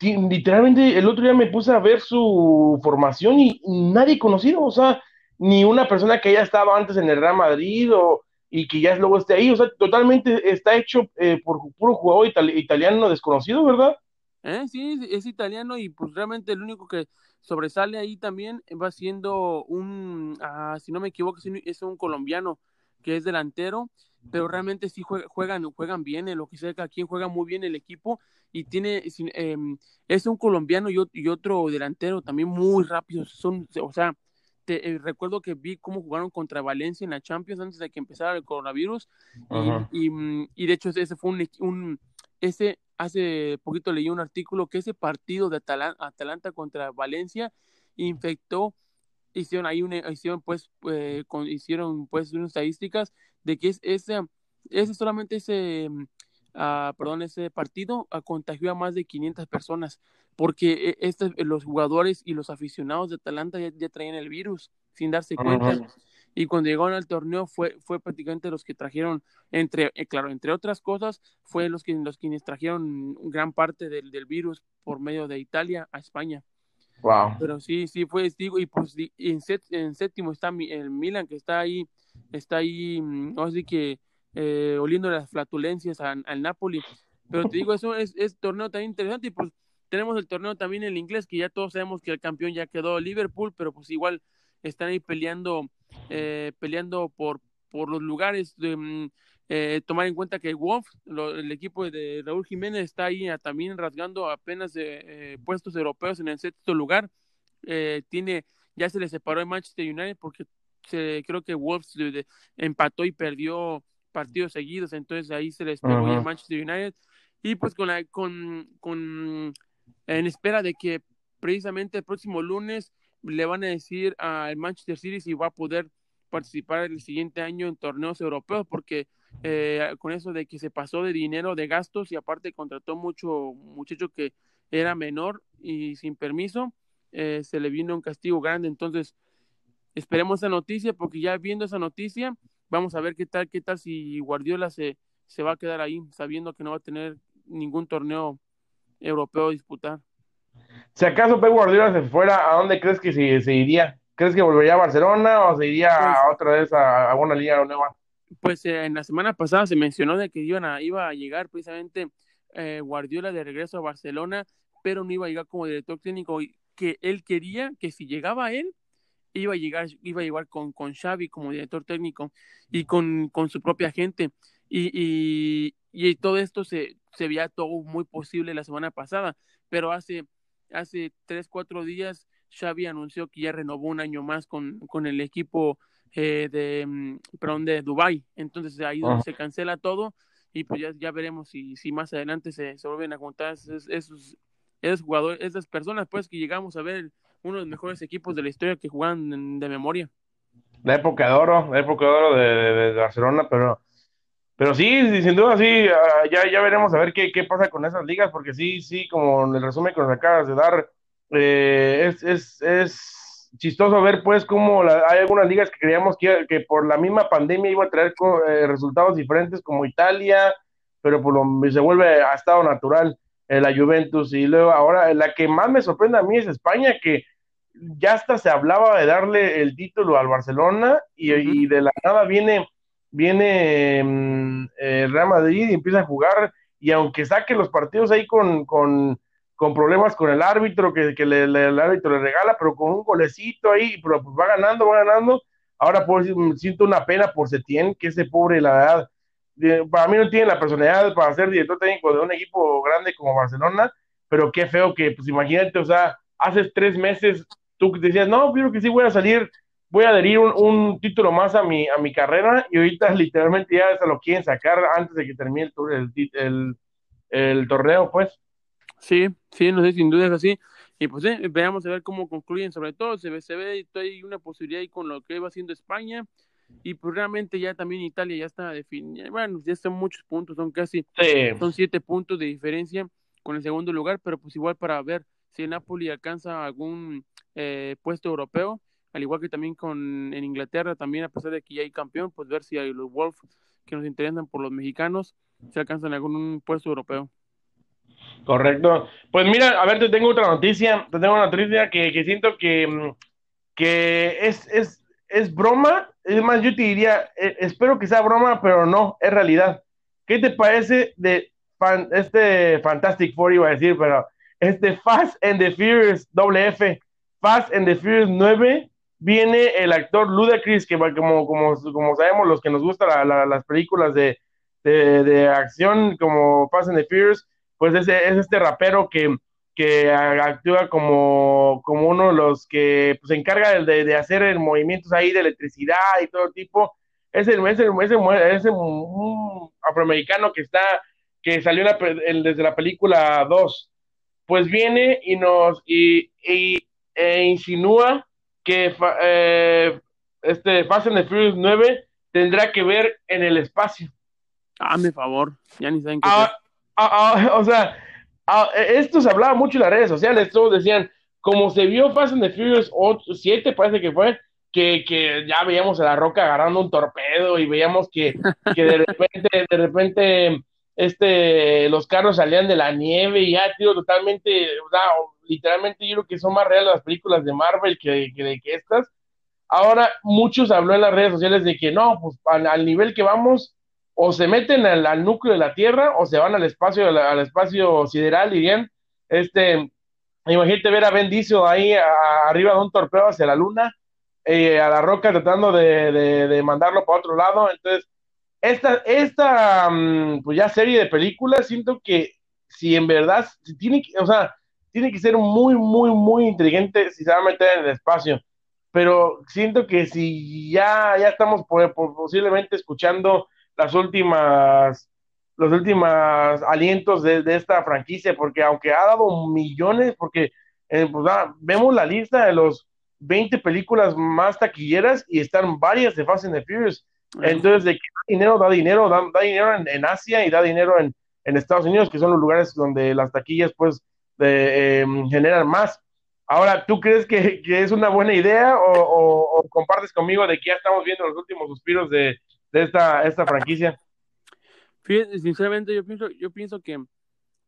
literalmente el otro día me puse a ver su formación y nadie conocido, o sea, ni una persona que haya estado antes en el Real Madrid o, y que ya luego esté ahí, o sea, totalmente está hecho eh, por puro jugador italiano desconocido, ¿verdad? Eh, sí, es italiano y pues realmente el único que sobresale ahí también va siendo un, ah, si no me equivoco, es un colombiano que es delantero, pero realmente sí juegan, juegan bien, en lo que sea, quien juega muy bien el equipo y tiene, em, es un colombiano y, y, otro delantero también muy rápido, son, o sea, eh, recuerdo que vi cómo jugaron contra Valencia en la Champions antes de que empezara el coronavirus y, mm, y, de hecho ese fue un, un, ese hace poquito leí un artículo que ese partido de Atalanta contra Valencia infectó hicieron ahí una hicieron pues eh, hicieron pues unas estadísticas de que es ese ese solamente ese uh, perdón ese partido uh, contagió a más de 500 personas porque este, los jugadores y los aficionados de Atalanta ya, traían el virus sin darse cuenta. Y cuando llegaron al torneo fue, fue prácticamente los que trajeron, entre, eh, claro, entre otras cosas, fue los, que, los quienes trajeron gran parte del, del virus por medio de Italia a España. Wow. Pero sí, sí fue, digo, y pues en, en séptimo está el Milan, que está ahí, está ahí, mm, así que eh, oliendo las flatulencias al, Napoli. Pero te digo, eso es, es torneo tan interesante y pues tenemos el torneo también en el inglés, que ya todos sabemos que el campeón ya quedó Liverpool, pero pues igual están ahí peleando, eh, peleando por, por los lugares. De, mm, eh, tomar en cuenta que Wolf, el equipo de Raúl Jiménez, está ahí también rasgando apenas eh, puestos europeos en el sexto lugar. tiene, ya se le separó de Manchester United porque se, creo que Wolves empató y perdió partidos seguidos, entonces ahí se les pegó a Manchester United. Y pues con, la, con, con en espera de que precisamente el próximo lunes le van a decir al Manchester City si va a poder participar el siguiente año en torneos europeos, porque eh, con eso de que se pasó de dinero, de gastos y aparte contrató mucho muchacho que era menor y sin permiso, eh, se le vino un castigo grande. Entonces, esperemos esa noticia, porque ya viendo esa noticia, vamos a ver qué tal, qué tal si Guardiola se, se va a quedar ahí, sabiendo que no va a tener ningún torneo europeo disputar. Si acaso Pep Guardiola se fuera, ¿a dónde crees que se, iría? ¿Crees que volvería a Barcelona o se iría pues otra vez a, alguna liga nueva? Pues eh, en la semana pasada se mencionó de que iban a, iba a llegar precisamente eh, Guardiola de regreso a Barcelona, pero no iba a llegar como director técnico, que él quería que si llegaba él, iba a llegar, iba a llegar con, con Xavi como director técnico y con, con su propia gente. Y, y, y todo esto se, se veía todo muy posible la semana pasada, pero hace, hace tres, cuatro días Xavi anunció que ya renovó un año más con, con el equipo eh, de, mm, perdón, de Dubai. Entonces ahí ah. se cancela todo y pues ya, ya veremos si, si más adelante se, se vuelven a juntar esos, esos, jugadores, esas personas pues que llegamos a ver uno de los mejores equipos de la historia que juegan de memoria. La época de oro, la época de oro de Barcelona, pero pero sí, sin duda, sí, ah, ya, ya veremos a ver qué, qué pasa con esas ligas, porque sí, sí, como en el resumen que nos acabas de dar, eh, es, es, es chistoso ver pues cómo hay algunas ligas que creíamos que, que por la misma pandemia iba a traer eh, resultados diferentes como Italia, pero por lo, se vuelve a estado natural eh, la Juventus y luego ahora la que más me sorprende a mí es España que ya hasta se hablaba de darle el título al Barcelona y, y de la nada viene viene mm, eh, Real Madrid y empieza a jugar y aunque saque los partidos ahí con, con, con problemas con el árbitro, que, que le, el árbitro le regala, pero con un golecito ahí, pero pues va ganando, va ganando. Ahora pues, siento una pena por Setién, que ese pobre, la verdad, para mí no tiene la personalidad para ser director técnico de un equipo grande como Barcelona, pero qué feo que, pues imagínate, o sea, hace tres meses tú decías, no, creo que sí voy a salir voy a adherir un, título más a mi, a mi carrera y ahorita <laughs> literalmente ya se lo quieren sacar antes de que termine el, el, el, torneo, pues. Sí, sí, no sé, sin duda es así. Y pues sí, veamos a ver cómo concluyen, sobre todo se ve, se ve hay una posibilidad ahí con lo que va haciendo España y pues realmente ya también Italia ya está definida, bueno, ya están muchos puntos, son casi, son siete puntos de diferencia con el segundo lugar, pero pues igual para ver si el Napoli alcanza algún eh, puesto europeo, al igual que también con en Inglaterra, también a pesar de que ya hay campeón, pues ver si hay los Wolves que nos interesan por los mexicanos, se alcanzan algún puesto europeo. Correcto. Pues mira, a ver, te tengo otra noticia, te tengo una noticia que, que siento que, mm, que es, es, es broma, es más, yo te diría, eh, espero que sea broma, pero no, es realidad. ¿Qué te parece de este Fantastic Four, iba a decir, pero este Fast and the Furious WF, Fast and the Furious 9, viene el actor Ludacris, que como, como, como sabemos, los que nos gustan las películas de, de, de, acción como Fast and the Furious, pues es, es este rapero que, que actúa como, como uno de los que pues, se encarga de, de hacer movimientos ahí de electricidad y todo tipo. Es, el, es, el, es, un afroamericano que está, que salió desde la película 2. Pues viene y nos y, e insinúa que eh, este Fast and the Furious 9 tendrá que ver en el espacio. Hazme favor, ya ni saben qué. Ah, ah, ah, <laughs> o sea, esto se hablaba mucho en las redes sociales, todos decían, como se vio Fast and the Furious 7, parece que fue, que, que, ya veíamos a la roca agarrando un torpedo y veíamos que, que de <laughs> repente, de repente, este, los carros salían de la nieve y ya, tío, totalmente, literalmente yo creo que son más reales las películas de Marvel que, que, estas. Ahora, muchos habló en las redes sociales de que no, pues al, nivel que vamos, o se meten al, núcleo de la Tierra o se van al espacio, al, espacio sideral, dirían. Este, imagínate ver a Ben ahí arriba de un torpedo hacia la luna, eh, a la roca tratando de, de, mandarlo para otro lado. Entonces, esta, esta mm, pues ya serie de películas, siento que si en verdad, si tiene que, o sea, tiene que ser muy, muy, muy inteligente si se va a meter en el espacio. Pero siento que si ya, ya estamos posiblemente escuchando las últimas, los últimos alientos de, esta franquicia, porque aunque ha dado millones, porque eh, pues, ah, vemos la lista de los 20 películas más taquilleras y están varias de Fast and the Furious. Entonces, de que da dinero, da dinero, da, dinero en, Asia y da dinero en, en Estados Unidos, que son los lugares donde las taquillas, pues, de, em, generar más. Ahora, ¿tú crees que, es una buena idea o, compartes conmigo de que ya estamos viendo los últimos suspiros de, esta, esta franquicia? sinceramente, yo pienso, yo pienso que,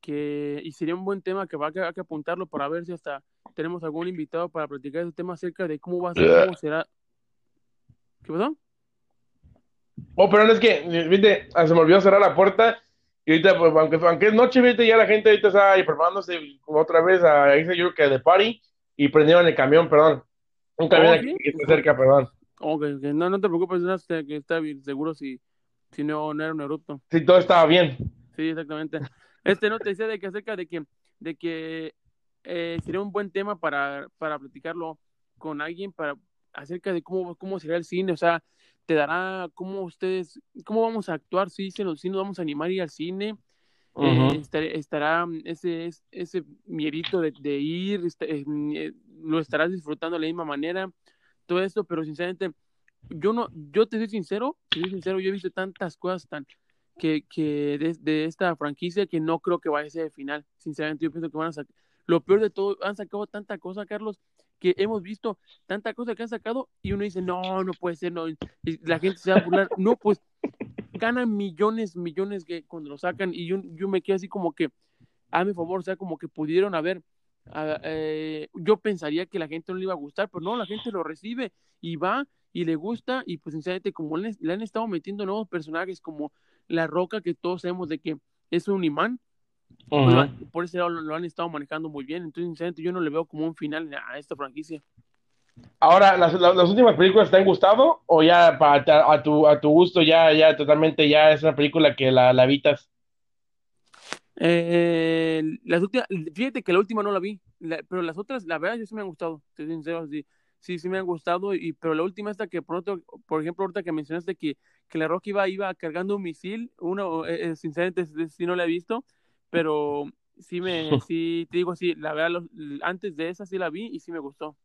que y sería un buen tema que va a, que apuntarlo para ver si hasta tenemos algún invitado para platicar ese tema acerca de cómo va a ser, cómo será. ¿Qué pasó? Oh, pero no es que, viste, ah, se me olvidó cerrar la puerta y ahorita, pues, aunque, aunque es noche, viste, ya la gente ahorita está ahí preparándose otra vez a irse, yo creo que de party, y prendieron el camión, perdón. Un camión que está cerca, perdón. Ok, no, no te preocupes, no, que está bien, seguro si, si no, no era un erupto. Si todo estaba bien. Sí, exactamente. Este no te decía de que acerca de que, de que eh, sería un buen tema para, para platicarlo con alguien, para acerca de cómo, cómo será el cine, o sea, te dará cómo ustedes, cómo vamos a actuar, si, si, nos, si nos vamos a animar a ir al cine, eh, estará ese, ese miedito de, ir, este, eh, lo estarás disfrutando de la misma manera, todo esto, pero sinceramente, yo no, yo te soy sincero, te soy sincero, yo he visto tantas cosas tan que, que de, de, esta franquicia que no creo que vaya a ser el final, sinceramente, yo pienso que van a sacar, lo peor de todo, han sacado tanta cosa, Carlos, que hemos visto tanta cosa que han sacado y uno dice, no, no puede ser, no, la gente se va a burlar. No, pues ganan millones, millones que cuando lo sacan y yo, yo me quedo así como que, a mi favor, o sea, como que pudieron haber, ah, eh, yo pensaría que la gente no le iba a gustar, pero no, la gente lo recibe y va y le gusta y pues sinceramente como le han estado metiendo nuevos personajes como La Roca, que todos sabemos de que es un imán, pues, por ese lado lo, han estado manejando muy bien. Entonces, sinceramente, yo no le veo como un final a esta franquicia. Ahora, ¿las, últimas películas te han gustado? ¿O ya para, a, tu, a tu gusto ya, ya totalmente ya es una película que la, la evitas? Eh, las últimas, fíjate que la última no la vi, pero las otras, la verdad, yo sí me han gustado, estoy sincero, sí, sí, sí me han gustado, y, pero la última esta que, por, por ejemplo, ahorita que mencionaste que, que la Rock iba, iba cargando un misil, uno, eh, eh, sinceramente, sí no la he visto, pero sí me, <laughs> sí, te digo, sí, la verdad, antes de esa sí la vi y sí me gustó.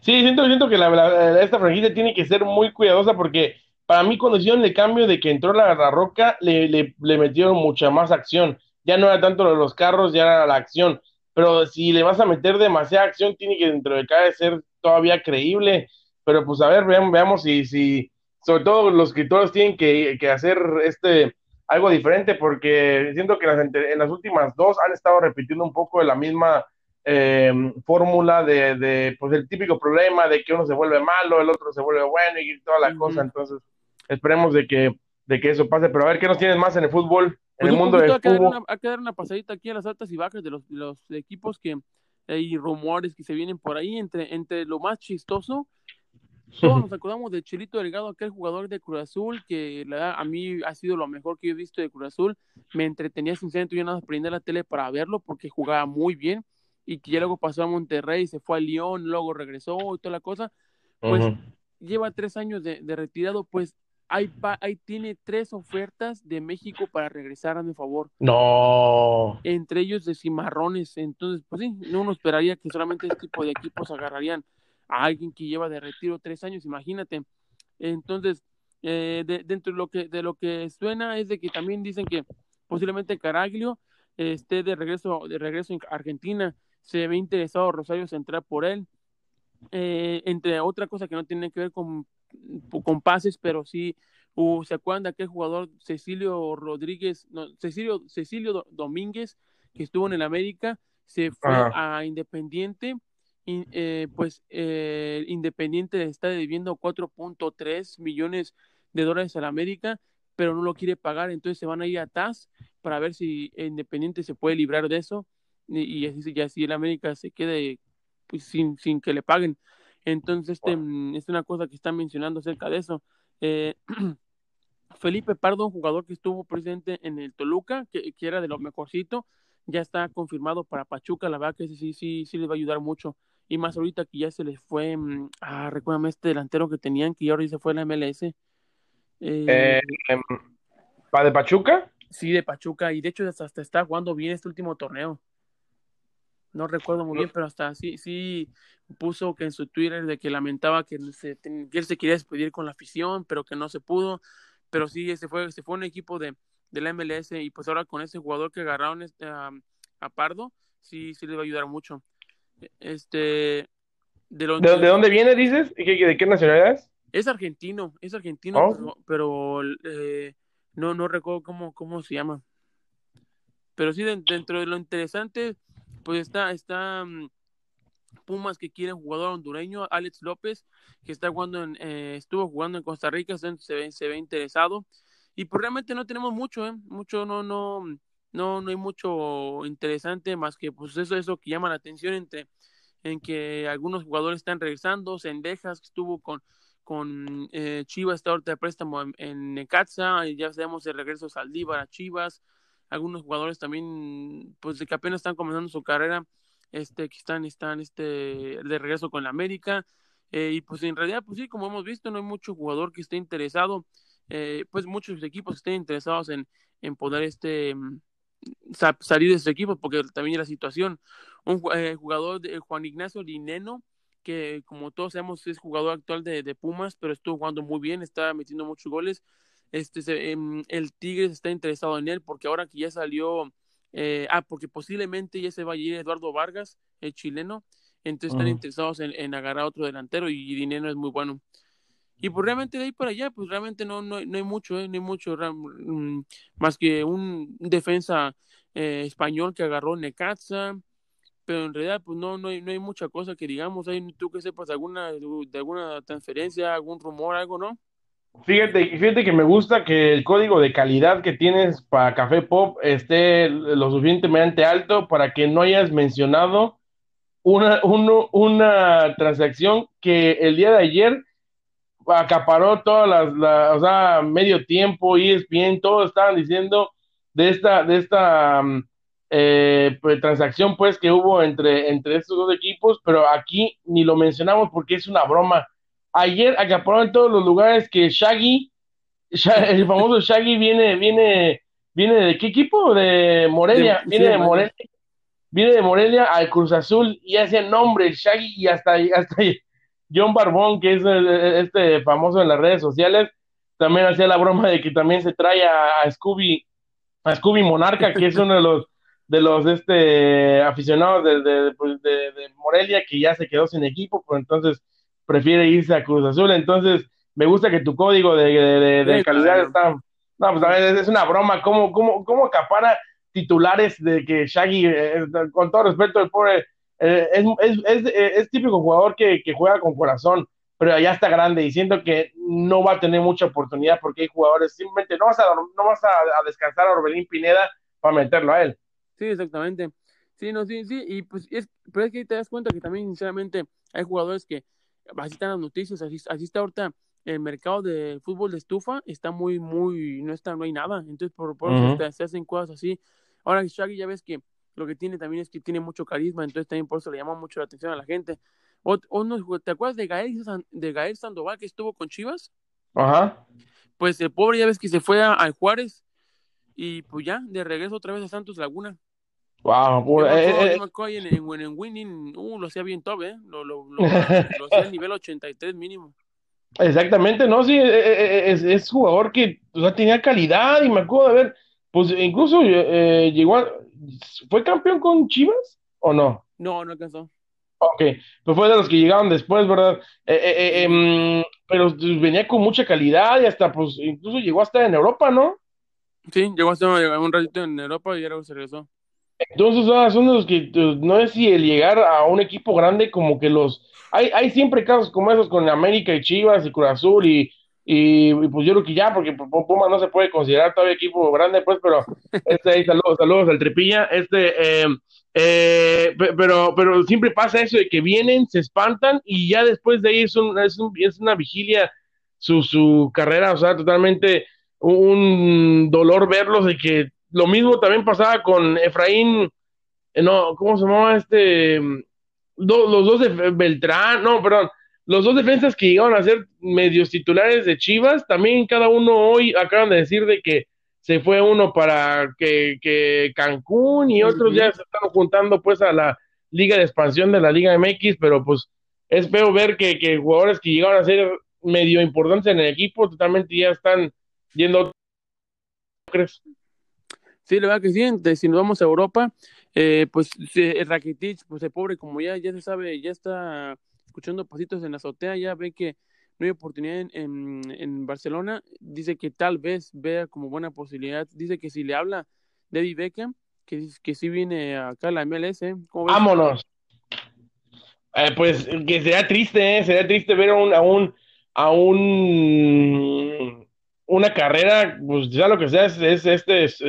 Sí, siento, siento que la, esta franquicia tiene que ser muy cuidadosa porque para mí cuando hicieron el cambio de que entró la, la roca, le, le, le, metieron mucha más acción. Ya no era tanto los carros, ya era la acción. pero si le vas a meter demasiada acción, tiene que dentro de cada ser todavía creíble. Pero pues a ver, veamos, veamos si, si, sobre todo los escritores tienen que, que hacer este algo diferente, porque siento que las, en las últimas dos han estado repitiendo un poco de la misma eh, fórmula de, de, pues el típico problema de que uno se vuelve malo, el otro se vuelve bueno y toda la cosa. Entonces, esperemos de que, de que eso pase. Pero a ver, ¿qué nos tienes más en el fútbol? en Pues el un mundo del fútbol. una, hay que dar una pasadita aquí a las altas y bajas de los, los equipos que hay rumores que se vienen por ahí. Entre, entre lo más chistoso, todos <laughs> nos acordamos de Chilito Delgado, aquel jugador de Cruz Azul, que la verdad, a mí ha sido lo mejor que yo he visto de Cruz Azul. Me entretenía sinceramente, yo nada más prendía la tele para verlo porque jugaba muy bien y que ya luego pasó a Monterrey, se fue a León, luego regresó y toda la cosa. Pues lleva tres años de, de retirado, pues ahí, ahí tiene tres ofertas de México para regresar a mi favor, No. entre ellos de cimarrones. Entonces, pues sí, no uno esperaría que solamente este tipo de equipos agarrarían a alguien que lleva de retiro tres años, imagínate. Entonces, eh, de- dentro de lo que de lo que suena es de que también dicen que posiblemente Caraglio eh, esté de regreso de regreso en Argentina. Se ve interesado Rosario Central por él. Eh, entre otra cosa que no tiene que ver con, con pases, pero sí, uh, ¿se acuerdan de aquel jugador Cecilio Rodríguez, no, Cecilio, Cecilio Do- Domínguez, que estuvo en el América, se fue Ajá. a Independiente, eh, pues eh, Independiente está debiendo 4.3 millones de dólares al América, pero no lo quiere pagar, entonces se van a ir a TAS para ver si Independiente se puede librar de eso, y, y así, y así el América se quede pues, sin, sin que le paguen. Entonces, este, mm, es una cosa que están mencionando acerca de eso. Eh, <clears throat> Felipe Pardo, un jugador que estuvo presente en el Toluca, que, que era de lo mejorcito, ya está confirmado para Pachuca, la verdad que sí, sí, sí les va a ayudar mucho. Y más ahorita que ya se les fue, mm, ah, recuérdame este delantero que tenían, que ya ahora se fue a la MLS. Eh, Eh, em, ¿Pa de Pachuca? sí, de Pachuca, y de hecho hasta, hasta está jugando bien este último torneo. No recuerdo muy bien, pero hasta sí, sí puso que en su Twitter de que lamentaba que, se, que él se quería despedir con la afición, pero que no se pudo. Pero sí, se fue, se fue un equipo de, de la MLS y pues ahora con ese jugador que agarraron este, a, a Pardo, sí, sí le va a ayudar mucho. Este, de, lo, ¿De, de dónde viene, dices? ¿De qué, de qué nacionalidad es? Es argentino, es argentino, Oh. pero, pero eh, no, no recuerdo cómo, cómo se llama. Pero sí, de- dentro de lo interesante, pues está, está mm, Pumas que quiere un jugador hondureño, Alex López, que está jugando en, eh, estuvo jugando en Costa Rica, se ve, se ve interesado. Y pues realmente no tenemos mucho, ¿eh? Mucho, no, no, no, no hay mucho interesante más que pues eso, eso que llama la atención entre en que algunos jugadores están regresando, Sendejas que estuvo con, con eh, Chivas, está ahorita de préstamo en, en Necaxa, y ya sabemos el regreso de Saldívar a Chivas, algunos jugadores también, pues de que apenas están comenzando su carrera, este, que están, están este, de regreso con la América, eh, y pues en realidad, pues sí, como hemos visto, no hay mucho jugador que esté interesado, eh, pues muchos equipos estén interesados en, en poder este salir de su equipo, porque también la situación, un eh, jugador de Juan Ignacio Lineno, que como todos sabemos es jugador actual de, de Pumas, pero estuvo jugando muy bien, está metiendo muchos goles, este, se, eh, el Tigres está interesado en él, porque ahora que ya salió, eh, ah, porque posiblemente ya se va a ir Eduardo Vargas, el chileno, entonces están interesados en, en agarrar otro delantero y Lineno es muy bueno. Y pues realmente de ahí para allá, pues realmente no, no, no hay mucho, ¿eh? no hay mucho, mm, más que un defensa eh, español que agarró Necaxa, pero en realidad pues no, no, hay, no hay mucha cosa que digamos, hay tú que sepas alguna, de alguna transferencia, algún rumor, algo, ¿no? Fíjate, fíjate que me gusta que el código de calidad que tienes para Café Pop esté lo suficientemente alto para que no hayas mencionado una, uno- una transacción que el día de ayer acaparó todas las, la- o sea, medio tiempo, ESPN, todos estaban diciendo de esta, de esta mm, eh, pues, transacción pues que hubo entre, entre estos dos equipos, pero aquí ni lo mencionamos porque es una broma. Ayer acaparó en todos los lugares que Shaggy, Sha- <laughs> el famoso Shaggy viene, viene, viene de qué equipo? De Morelia, De- viene sí, de Morelia, viene de Morelia al Cruz Azul y hace nombre Shaggy y hasta, hasta John Barbón, que es eh, este famoso en las redes sociales, también hacía la broma de que también se trae a, a Scooby, a Scooby Monarca, que es uno de los de los este, aficionados de, pues, de, de, Morelia que ya se quedó sin equipo, pues entonces prefiere irse a Cruz Azul. Entonces, me gusta que tu código de, calidad está. No, pues es, es una broma. ¿Cómo, cómo, cómo acapara titulares de que Shaggy, eh, con todo respeto, el pobre, eh, es, es, es, es, típico jugador que, que juega con corazón, pero ya está grande y siento que no va a tener mucha oportunidad porque hay jugadores, simplemente no vas a, no vas a, a descansar a Orbelín Pineda para meterlo a él. Sí, exactamente. Sí, no, sí, sí, y pues es, pero es que te das cuenta que también, sinceramente, hay jugadores que, así están las noticias, así, así está ahorita el mercado de fútbol de estufa, está muy, muy, no está, no hay nada, entonces por, por eso se hacen cosas así. Ahora Shaggy ya ves que lo que tiene también es que tiene mucho carisma, entonces también por eso le llama mucho la atención a la gente. O, o ¿Te acuerdas de Gael, de Gael Sandoval que estuvo con Chivas? Ajá. Pues el pobre ya ves que se fue a, a Juárez y pues ya, de regreso otra vez a Santos Laguna. Wow, yo eh, eh, en, en, en, Winning, uh, lo hacía bien top, ¿eh? Lo, lo, lo, lo hacía <laughs> nivel 83 mínimo. Exactamente, no, sí, eh, es, es jugador que o sea, tenía calidad y me acuerdo de ver, pues incluso eh, llegó a, ¿fue campeón con Chivas o no? No, no alcanzó. Ok, pues fue de los que llegaron después, ¿verdad? Eh, eh, pero pues, venía con mucha calidad y hasta, pues, incluso llegó hasta en Europa, ¿no? Sí, llegó hasta un ratito en Europa y ahora se regresó. Entonces, son de los que pues, no es si el llegar a un equipo grande como que los... Hay, hay siempre casos como esos con América y Chivas y Cruz Azul y, y, pues yo creo que ya, porque Puma no se puede considerar todavía equipo grande, pues, pero <laughs> este, ahí, saludos, saludos al Trepilla, este, eh, eh, pero, pero siempre pasa eso de que vienen, se espantan y ya después de ahí es, un, es, un, es una vigilia su, su carrera, o sea, totalmente un dolor verlos de que lo mismo también pasaba con Efraín, eh, no, ¿cómo se llamaba este? los dos de Beltrán, no, perdón, los dos defensas que llegaron a ser medios titulares de Chivas, también cada uno hoy acaban de decir de que se fue uno para que, que Cancún y otros ya se están juntando pues a la liga de expansión de la Liga MX, pero pues es feo ver que, que jugadores que llegaron a ser medio importantes en el equipo totalmente ya están yendo. ¿Crees? Sí, la verdad que sí, si nos vamos a Europa, eh, pues el Rakitic, pues el pobre, como ya, ya se sabe, ya está escuchando pasitos en la azotea, ya ve que no hay oportunidad en, Barcelona, dice que tal vez vea como buena posibilidad, dice que si le habla David Beckham, que, que sí viene acá a la MLS. ¿eh? Vámonos. Eh, pues que sería triste, ¿eh? sería triste ver a un, a un, a un una carrera, pues ya lo que sea, es, es este es,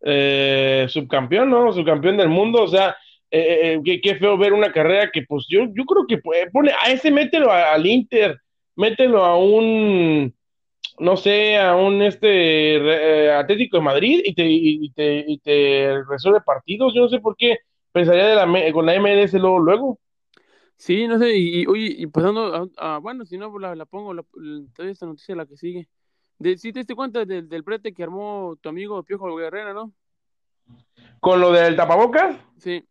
eh, subcampeón, ¿no? Subcampeón del mundo, o sea, eh, eh, qué, feo ver una carrera que, pues yo, yo creo que pone a ese mételo al Inter, mételo a un, no sé, a un este Atlético de Madrid y te, y, te, y te resuelve partidos, yo no sé por qué pensaría de la, con la MLS luego, luego. Sí, no sé, y, oye, y pasando a, bueno, si no, pues la, la pongo, la, esta noticia la que sigue. De, ¿Sí te diste cuenta del, del prete que armó tu amigo Piojo Guerrera, no? ¿Con lo del tapabocas? Sí.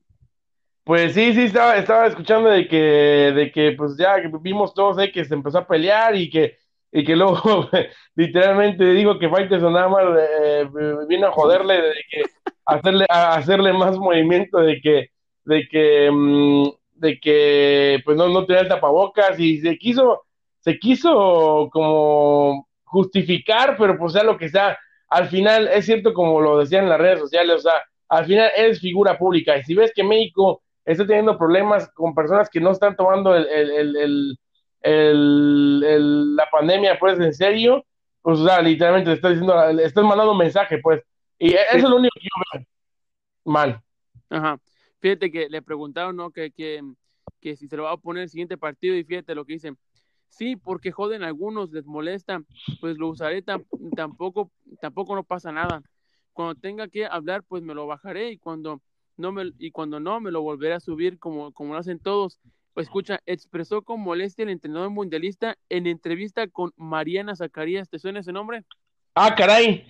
Pues sí, sí, estaba, estaba escuchando de que, de que pues ya vimos todos ahí que se empezó a pelear y que, y que luego <laughs> literalmente digo que Faitelson nada más eh, vino a joderle, de que hacerle, a hacerle más movimiento de que, de que, mm, de que pues no, no tenía el tapabocas y se quiso, se quiso como justificar, pero pues sea lo que sea, al final es cierto como lo decían en las redes sociales, o sea, al final eres figura pública y si ves que México está teniendo problemas con personas que no están tomando el, el, el, la pandemia pues en serio, pues o sea, literalmente le estás diciendo, le estás mandando un mensaje pues, y eso es lo único que yo veo mal. Ajá, fíjate que le preguntaron, ¿no? Que, que, que si se lo va a poner el siguiente partido y fíjate lo que dicen, Sí, porque joden algunos, les molesta, pues lo usaré tampoco, tampoco no pasa nada. Cuando tenga que hablar, pues me lo bajaré y cuando no me, y cuando no, me lo volveré a subir como, como lo hacen todos. Pues escucha, expresó con molestia el entrenador mundialista en entrevista con Mariana Zacarías. ¿Te suena ese nombre? Ah, caray.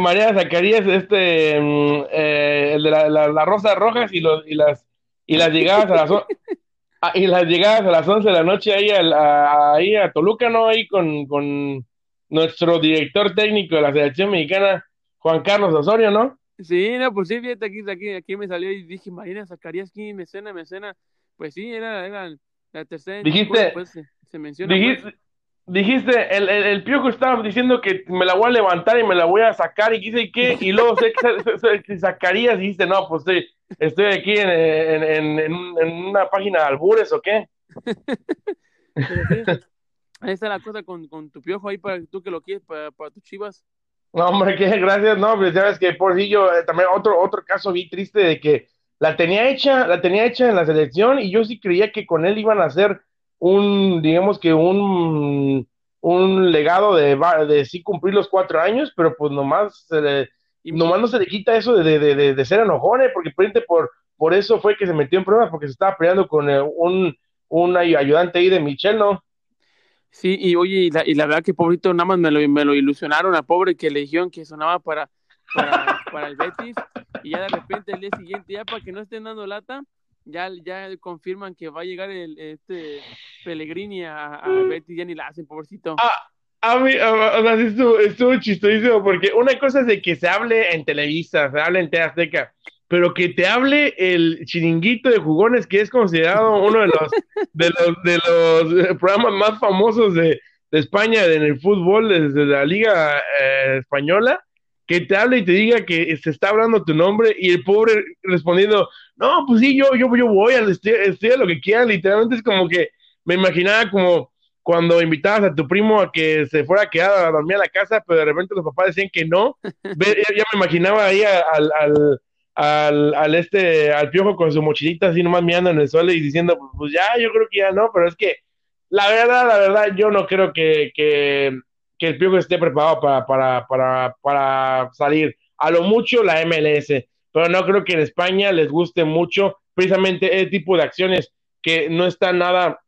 Mariana Zacarías, este, mm, eh, el de las la, rosas rojas y, los, y las y las llegadas a las <laughs> Ah, y las llegadas a las 11 de la noche ahí a, ahí a Toluca, ¿no? Ahí con, con nuestro director técnico de la selección mexicana, Juan Carlos Osorio, ¿no? Sí, no, pues sí, fíjate, aquí, aquí, aquí me salió y dije, Marina Zacarías, ¿quién me suena, me suena? Pues sí, era, era la tercera. Dijiste, pues, se, se menciona. dijiste, pues. dijiste, el, el, el, piojo estaba diciendo que me la voy a levantar y me la voy a sacar y quise qué, y luego <laughs> sé que Zacarías dijiste, no, pues sí, estoy aquí en, en, en, en, una página de albures o qué. <laughs> sí, <laughs> ahí está la cosa con, con, tu piojo ahí para tú que lo quieres para, para tus chivas. No, hombre, qué gracias, no, pues ya ves que por sí yo eh, también otro, otro caso vi triste de que la tenía hecha, la tenía hecha en la selección y yo sí creía que con él iban a hacer un, digamos que un, un legado de, de sí cumplir los cuatro años, pero pues nomás se le, nomás no se le quita eso de, de, de, de ser enojones, porque por, por eso fue que se metió en problemas, porque se estaba peleando con eh, un, un ayudante ahí de Michel, ¿no? Sí, y oye, y la, y la verdad que pobrito, nada más me lo, me lo ilusionaron a pobre que le dijeron que sonaba para, para, <laughs> para el Betis, y ya de repente el día siguiente, ya para que no estén dando lata, ya, ya confirman que va a llegar el, este Pellegrini a, a Betis, ya ni la hacen, pobrecito. Ah, a mí, o sea, estuvo, estuvo chistosísimo, porque una cosa es de que se hable en Televisa, se hable en Azteca, pero que te hable el chiringuito de jugones, que es considerado uno de los, de los, de los programas más famosos de, España en el fútbol, desde la Liga eh, Española, que te hable y te diga que se está hablando tu nombre y el pobre respondiendo, no, pues sí, yo, yo, yo voy, al estoy a lo que quieran, literalmente es como que me imaginaba como cuando invitabas a tu primo a que se fuera a quedar a dormir a la casa, pero de repente los papás decían que no, ya, me imaginaba ahí al, al, al, al, este, al piojo con su mochilita así nomás mirando en el suelo y diciendo, pues ya, yo creo que ya no, pero es que la verdad, la verdad, yo no creo que, que, que el piojo esté preparado para, para, para, para salir. A lo mucho la MLS, pero no creo que en España les guste mucho precisamente ese tipo de acciones que no están nada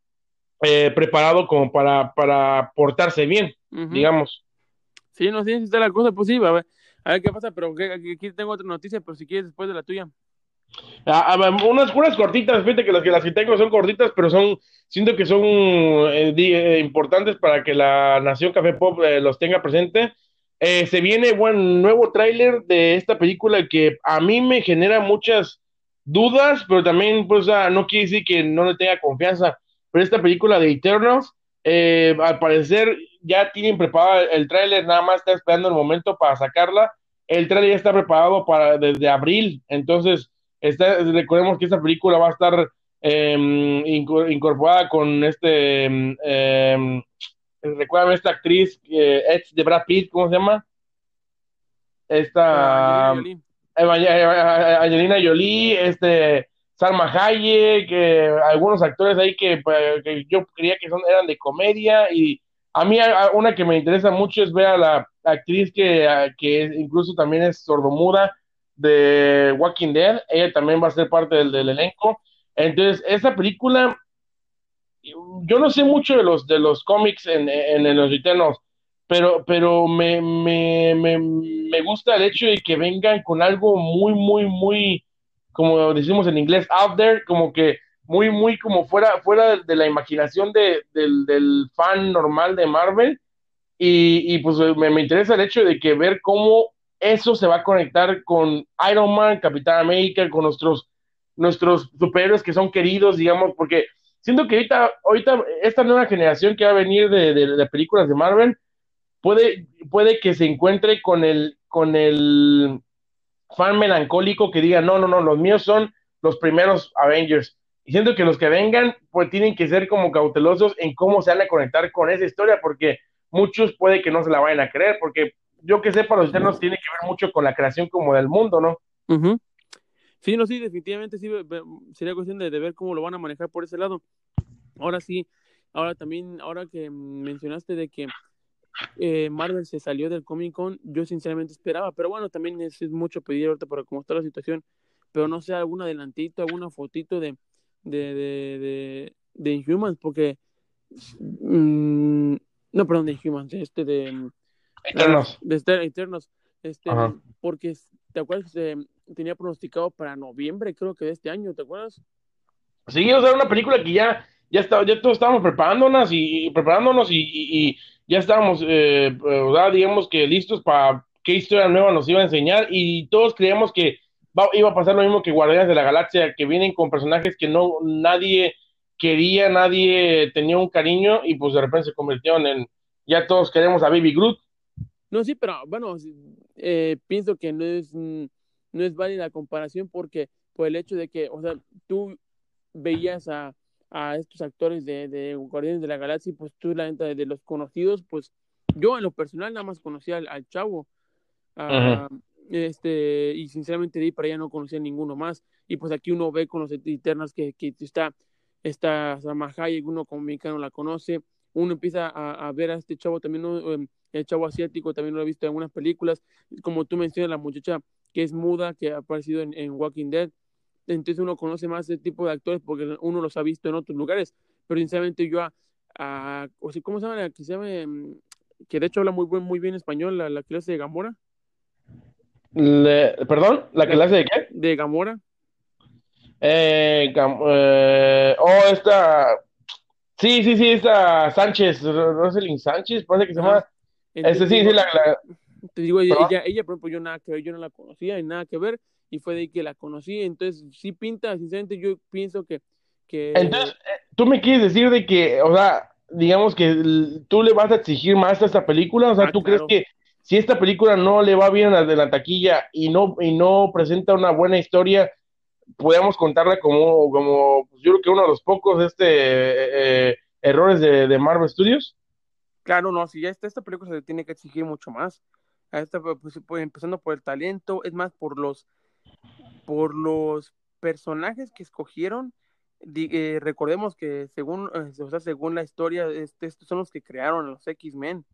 eh, preparado como para, para portarse bien, uh -huh. digamos. Sí, no, sí, está la cosa posible. A ver, qué pasa, pero aquí tengo otra noticia, pero si quieres después de la tuya. A, a, unas, unas cortitas, fíjate que las que las que tengo son cortitas, pero son, siento que son eh, eh, importantes para que la Nación Café Pop eh, los tenga presente. Eh, se viene buen nuevo tráiler de esta película que a mí me genera muchas dudas, pero también pues no quiere decir que no le tenga confianza. Pero esta película de Eternals, al parecer ya tienen preparado el tráiler, nada más está esperando el momento para sacarla. El tráiler ya está preparado para desde abril, entonces está, recordemos que esta película va a estar eh, incorporada con este, eh, esta actriz eh, ex de Brad Pitt, ¿cómo se llama? Esta Angelina, Angelina Jolie, este Salma Hayek, eh, algunos actores ahí que, que, yo creía que son, eran de comedia y a mí una que me interesa mucho es ver a la actriz que, que incluso también es sordomuda de Walking Dead, ella también va a ser parte del, elenco. Entonces, esa película, yo no sé mucho de los, de los cómics en, en, los Eternos, pero, pero me, me, me, me gusta el hecho de que vengan con algo muy, muy, muy como decimos en inglés, out there, como que muy, muy como fuera, fuera de, la imaginación de, del, del, fan normal de Marvel. Y, y pues me, me, interesa el hecho de que ver cómo eso se va a conectar con Iron Man, Capitán América, con nuestros, nuestros superhéroes que son queridos, digamos, porque siento que ahorita, ahorita esta nueva generación que va a venir de, de, de películas de Marvel puede, puede que se encuentre con el, con el fan melancólico que diga, no, no, no, los míos son los primeros Avengers. Y siento que los que vengan, pues tienen que ser como cautelosos en cómo se van a conectar con esa historia, porque muchos puede que no se la vayan a creer, porque yo que sé, para los eternos tiene que ver mucho con la creación como del mundo, ¿no? Uh -huh. Sí, no, sí, definitivamente sí, sería cuestión de, de, ver cómo lo van a manejar por ese lado. Ahora sí, ahora también, ahora que mencionaste de que eh, Marvel se salió del Comic Con, yo sinceramente esperaba, pero bueno, también es, es, mucho pedir ahorita para cómo está la situación, pero no sé, algún adelantito, alguna fotito de, de, de, de, de Inhumans, porque, mmm, no, perdón, de Inhumans, este de... Eternos. De, de Eternos, este, Ajá. porque, ¿te acuerdas se tenía pronosticado para noviembre, creo que de este año, ¿te acuerdas? Sí, o sea, una película que ya, ya, está, ya todos estábamos preparándonos y, y preparándonos y, y, y ya estábamos, eh, digamos que listos para qué historia nueva nos iba a enseñar y todos creíamos que iba a pasar lo mismo que Guardianes de la Galaxia, que vienen con personajes que no nadie quería, nadie tenía un cariño y pues de repente se convirtieron en, ya todos queremos a Baby Groot. No, sí, pero bueno, eh, pienso que no es, no es válida la comparación porque por el hecho de que, o sea, tú veías a, a estos actores de, de Guardianes de la Galaxia, pues tú la neta de los conocidos, pues yo en lo personal nada más conocía al, chavo. Ah, este, y sinceramente de ahí para allá no conocía ninguno más. Y pues aquí uno ve con los Eternas que, que está, está Sama y uno como mexicano la conoce. Uno empieza a, ver a este chavo también, em, el chavo asiático, también lo he visto en algunas películas. Como tú mencionas, la muchacha que es muda, que ha aparecido en, Walking Dead. Entonces uno conoce más ese tipo de actores porque uno los ha visto en otros lugares. Pero sinceramente yo a, a o sea, ¿cómo se llama? Que se llama, em, que de hecho habla muy, buen, muy bien español, la, la clase de Gamora. ¿Perdón? ¿La clase de qué? De Gamora. Eh, eh, oh, esta. Sí, sí, sí, esta Sánchez, Rosalind Sánchez, parece que se llama. Este, sí, sí, la, Te digo, ella, ella, por ejemplo, yo nada que ver, yo no la conocía y nada que ver, y fue de ahí que la conocí, entonces sí pinta, sinceramente yo pienso que... que... Entonces, eh, tú me quieres decir de que, o sea, digamos que tú le vas a exigir más a esta película, o sea, ah, ¿tú crees que si esta película no le va bien a de la taquilla y no, y no presenta una buena historia, podemos contarla como, como pues, yo creo que uno de los pocos este, eh, eh, errores de, Marvel Studios? Claro, no, si ya esta, esta película se tiene que exigir mucho más. A esta, pues, pues, empezando por el talento, es más por los por los personajes que escogieron eh, recordemos que según, o sea, según la historia, este, estos son los que crearon los X-Men.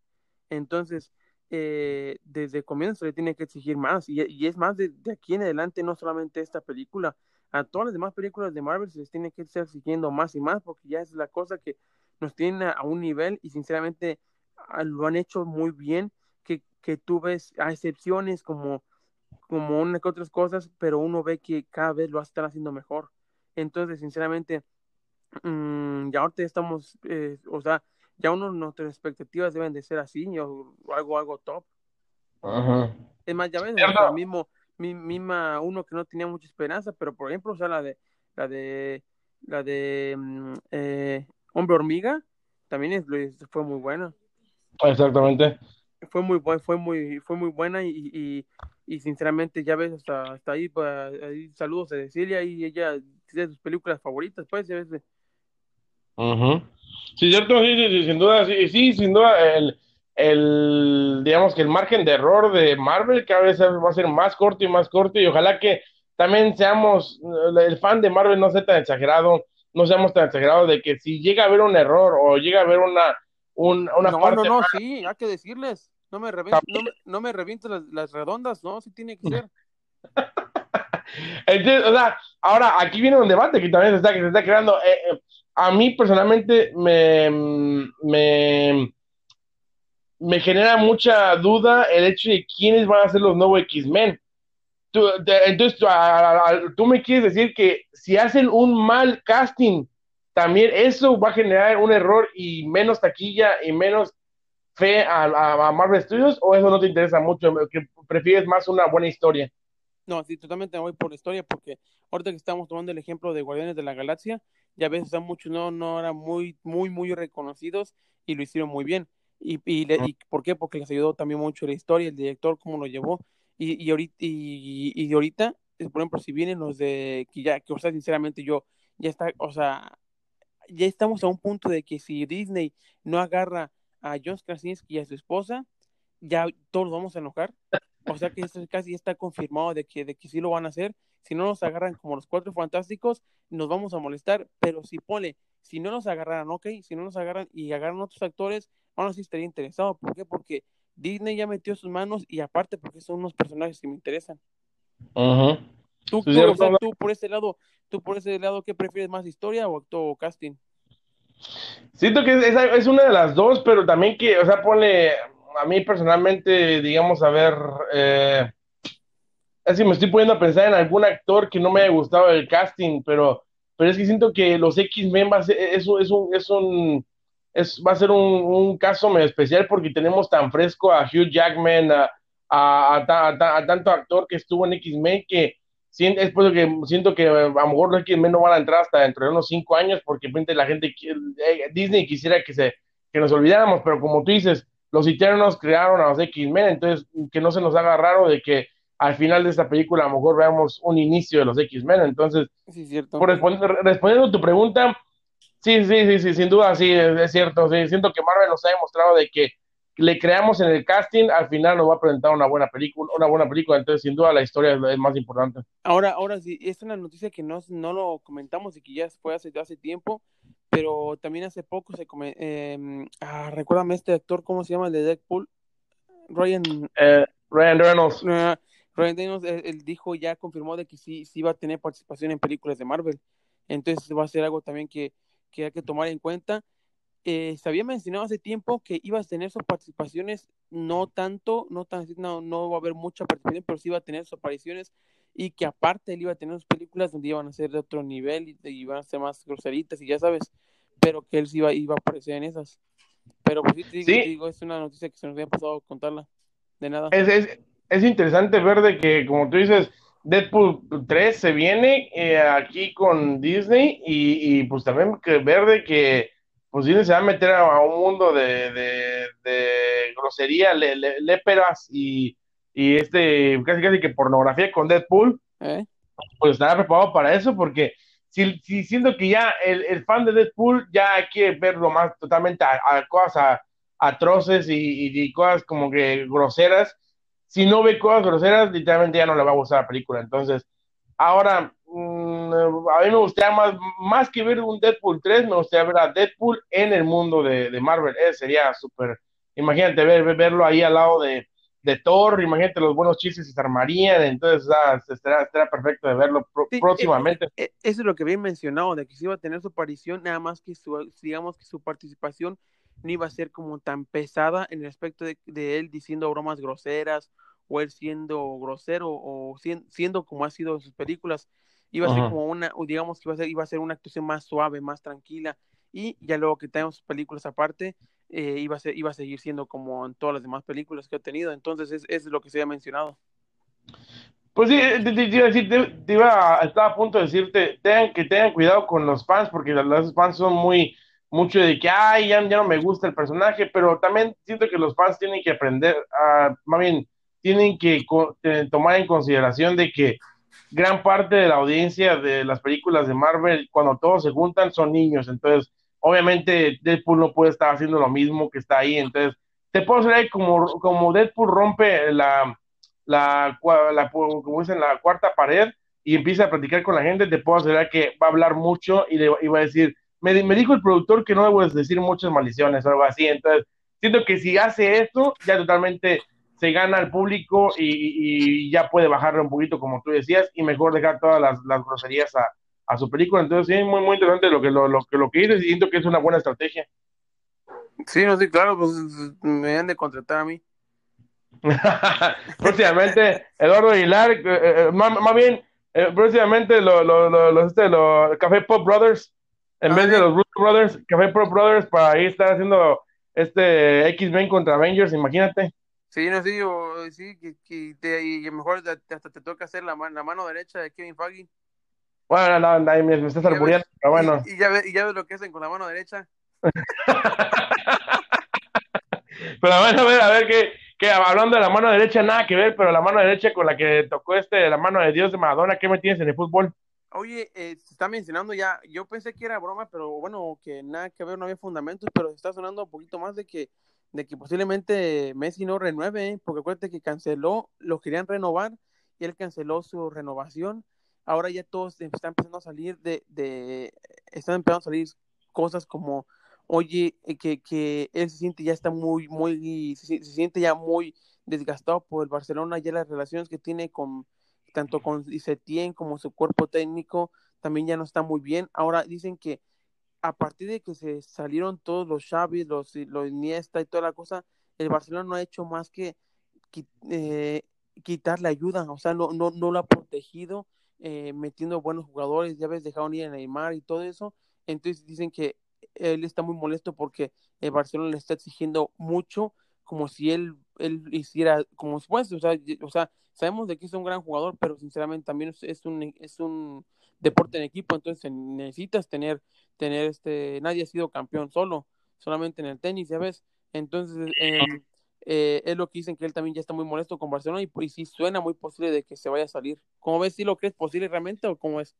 Entonces, eh, desde comienzo se le tiene que exigir más. Y, es más, de, aquí en adelante, no solamente esta película, a todas las demás películas de Marvel se les tiene que estar exigiendo más y más, porque ya es la cosa que nos tiene a, un nivel y sinceramente lo han hecho muy bien, que, que tú ves a excepciones como, como una que otras cosas, pero uno ve que cada vez lo están haciendo mejor. Entonces, sinceramente, mmm, ya ahorita estamos, eh, o sea, ya uno nuestras expectativas deben de ser así, o algo, algo top. Ajá. Es más, ya ves, lo mismo, mi, misma, uno que no tenía mucha esperanza, pero por ejemplo, o sea, la de, la de, la de mm, eh, Hombre Hormiga, también es, fue muy buena. Exactamente. Fue muy buena, fue muy, fue muy buena y, y, sinceramente ya ves hasta, hasta ahí, pues, ahí saludos a Cecilia y ella de sus películas favoritas, pues, ya ves. Sí, cierto, sí, sin duda, sí, sí, sin duda, el, el, digamos que el margen de error de Marvel cada vez va a ser más corto y más corto y ojalá que también seamos, el fan de Marvel no sea tan exagerado, no seamos tan exagerados de que si llega a haber un error o llega a haber una, un, una no, No, no, sí, hay que decirles, no me revientes, no, me, las, las redondas, no, sí tiene que <laughs> ser. Entonces, o sea, ahora aquí viene un debate que también se está, que se está creando. Eh, eh, a mí personalmente me, me, me genera mucha duda el hecho de quiénes van a ser los nuevos X-Men. entonces, tú me quieres decir que si hacen un mal casting, también eso va a generar un error y menos taquilla y menos fe a, a Marvel Studios, o eso no te interesa mucho, que prefieres más una buena historia. No, sí, totalmente voy por la historia porque ahorita que estamos tomando el ejemplo de Guardianes de la Galaxia, ya ves, veces muchos no, no eran muy, muy, muy reconocidos y lo hicieron muy bien. Y, y, y, ¿por qué? Porque les ayudó también mucho la historia, el director, cómo lo llevó. Y, y ahorita, y, y, ahorita, por ejemplo, si vienen los de, que ya, que o sea, sinceramente yo, ya está, o sea, ya estamos a un punto de que si Disney no agarra a John Krasinski y a su esposa, ya todos vamos a enojar o sea que esto casi está confirmado de que, de que sí lo van a hacer. Si no nos agarran como los cuatro fantásticos, nos vamos a molestar. Pero si pone, si no nos agarran, ok, si no nos agarran y agarran otros actores, aún así estaría interesado. ¿Por qué? Porque Disney ya metió sus manos y aparte porque son unos personajes que me interesan. ¿Tú, tú, por ese lado, tú por ese lado, ¿qué prefieres más, historia o, o casting? Siento que es, es, una de las dos, pero también que, o sea, pone, a mí personalmente, digamos, a ver, eh, así me estoy poniendo a pensar en algún actor que no me haya gustado el casting, pero, pero es que siento que los X-Men va a ser, es, un, es un, es, va a ser un, caso medio especial porque tenemos tan fresco a Hugh Jackman, a, a, tanto actor que estuvo en X-Men que es por que siento que a lo mejor los X-Men no van a entrar hasta dentro de unos cinco años porque la gente, eh, Disney quisiera que, se, que nos olvidáramos, pero como tú dices, los Eternos crearon a los X-Men, entonces que no se nos haga raro de que al final de esta película a lo mejor veamos un inicio de los X-Men, entonces, Por respondiendo a tu pregunta, sí, sí, sí, sí, sin duda, sí, es, cierto, sí, siento que Marvel nos ha demostrado de que le creamos en el casting, al final nos va a presentar una buena película, una buena película, entonces sin duda la historia es, más importante. Ahora, ahora sí, es una noticia que no, no lo comentamos y que ya fue hace, hace tiempo, pero también hace poco se come, eh, ah, recuérdame este actor, ¿cómo se llama el de Deadpool? Ryan, eh, Ryan Reynolds. Ryan Reynolds, él, dijo, ya confirmó de que sí, sí va a tener participación en películas de Marvel, entonces va a ser algo también que, que hay que tomar en cuenta eh, se había mencionado hace tiempo que iba a tener sus participaciones, no tanto, no tan no, no va a haber mucha participación, pero sí iba a tener sus apariciones y que aparte él iba a tener sus películas donde iban a ser de otro nivel y, iban a ser más groseritas y ya sabes, pero que él sí iba, iba a aparecer en esas. Pero pues sí, te digo, es una noticia que se nos había pasado contarla, de nada. Es, es, es interesante ver de que, como tú dices, Deadpool 3 se viene eh, aquí con Disney y, y pues también que ver de que pues se va a meter a, un mundo de, de, grosería, léperas y, y, este, casi casi que pornografía con Deadpool, ¿Eh? pues estará preparado para eso, porque si, si siento que ya el, fan de Deadpool ya quiere verlo más totalmente a, cosas atroces y, y, cosas como que groseras, si no ve cosas groseras, literalmente ya no le va a gustar la película. Entonces, ahora Mm, a mí me gustaría más, más que ver un Deadpool 3, me gustaría ver a Deadpool en el mundo de, Marvel. Ese sería súper. Imagínate ver, verlo ahí al lado de, Thor, imagínate los buenos chistes se armarían, entonces ah, estará, perfecto de verlo próximamente. Eh, eh, eso es lo que había mencionado, de que si iba a tener su aparición, nada más que su, digamos que su participación no iba a ser como tan pesada en el aspecto de, de él diciendo bromas groseras o él siendo grosero o siendo como ha sido en sus películas, iba a ser como una, digamos que iba a ser, iba a ser una actuación más suave, más tranquila, y ya luego que tenemos películas aparte, eh, iba, a ser, iba a seguir siendo como en todas las demás películas que ha tenido, entonces es, es lo que se ha mencionado. Pues sí, te, iba a decir, te, iba a, estaba a punto de decirte, tengan, que tengan cuidado con los fans, porque los fans son muy, mucho de que, ay, ya, ya no me gusta el personaje, pero también siento que los fans tienen que aprender, a, más bien, tienen que tomar en consideración de que gran parte de la audiencia de las películas de Marvel, cuando todos se juntan, son niños. Entonces, obviamente, Deadpool no puede estar haciendo lo mismo que está ahí. Entonces, te puedo decir como, como Deadpool rompe la, la, como dicen, la cuarta pared y empieza a platicar con la gente, te puedo asegurar que va a hablar mucho y le va a decir, me, me dijo el productor que no debo decir muchas maldiciones o algo así. Entonces, siento que si hace esto, ya totalmente se gana al público y, ya puede bajarle un poquito, como tú decías, y mejor dejar todas las, groserías a, su película. Entonces, sí, muy, muy interesante lo que, lo, lo, lo que dices y siento que es una buena estrategia. Sí, no, sí, claro, pues me han de contratar a mí. <laughs> próximamente, Eduardo Aguilar, eh, eh, más, bien, eh, próximamente los lo, este, Café Pop Brothers, en ah, vez de los Brothers, Café Pop Brothers, para ahí estar haciendo este X-Men contra Avengers, imagínate. Sí, no, sí, o, sí, que, que te, y mejor hasta te toca hacer la, la mano derecha de Kevin Feige. Bueno, no, no, me, me estás albureando, pero bueno. Y, ya ves, y ya ves lo que hacen con la mano derecha. <laughs> pero bueno, a ver, a ver, que, que hablando de la mano derecha, nada que ver, pero la mano derecha con la que tocó este, la mano de Dios de Madonna, ¿qué me tienes en el fútbol? Oye, eh, se está mencionando ya, yo pensé que era broma, pero bueno, que nada que ver, no había fundamentos, pero se está sonando un poquito más de que de que posiblemente Messi no renueve, ¿eh? porque acuérdate que canceló, lo querían renovar y él canceló su renovación. Ahora ya todos están empezando a salir de, de están empezando a salir cosas como, oye, eh, que, que él se siente ya está muy, muy, se, siente ya muy desgastado por el Barcelona, ya las relaciones que tiene con, tanto con Setien como su cuerpo técnico, también ya no está muy bien. Ahora dicen que a partir de que se salieron todos los Xavi, los, los Iniesta y toda la cosa, el Barcelona no ha hecho más que eh, quitarle ayuda, o sea, no, no, no lo ha protegido, eh, metiendo buenos jugadores, ya ves, dejaron ir a Neymar y todo eso, entonces dicen que él está muy molesto porque el Barcelona le está exigiendo mucho como si él, él hiciera, como pues, o sea, o sea, sabemos de que es un gran jugador, pero sinceramente también es, un, es un deporte en equipo, entonces necesitas tener, tener este, nadie ha sido campeón solo, solamente en el tenis, ya ves, entonces em, eh, es lo que dicen que él también ya está muy molesto con Barcelona y, y sí suena muy posible de que se vaya a salir. ¿Cómo ves? ¿Si lo crees posible realmente o cómo es?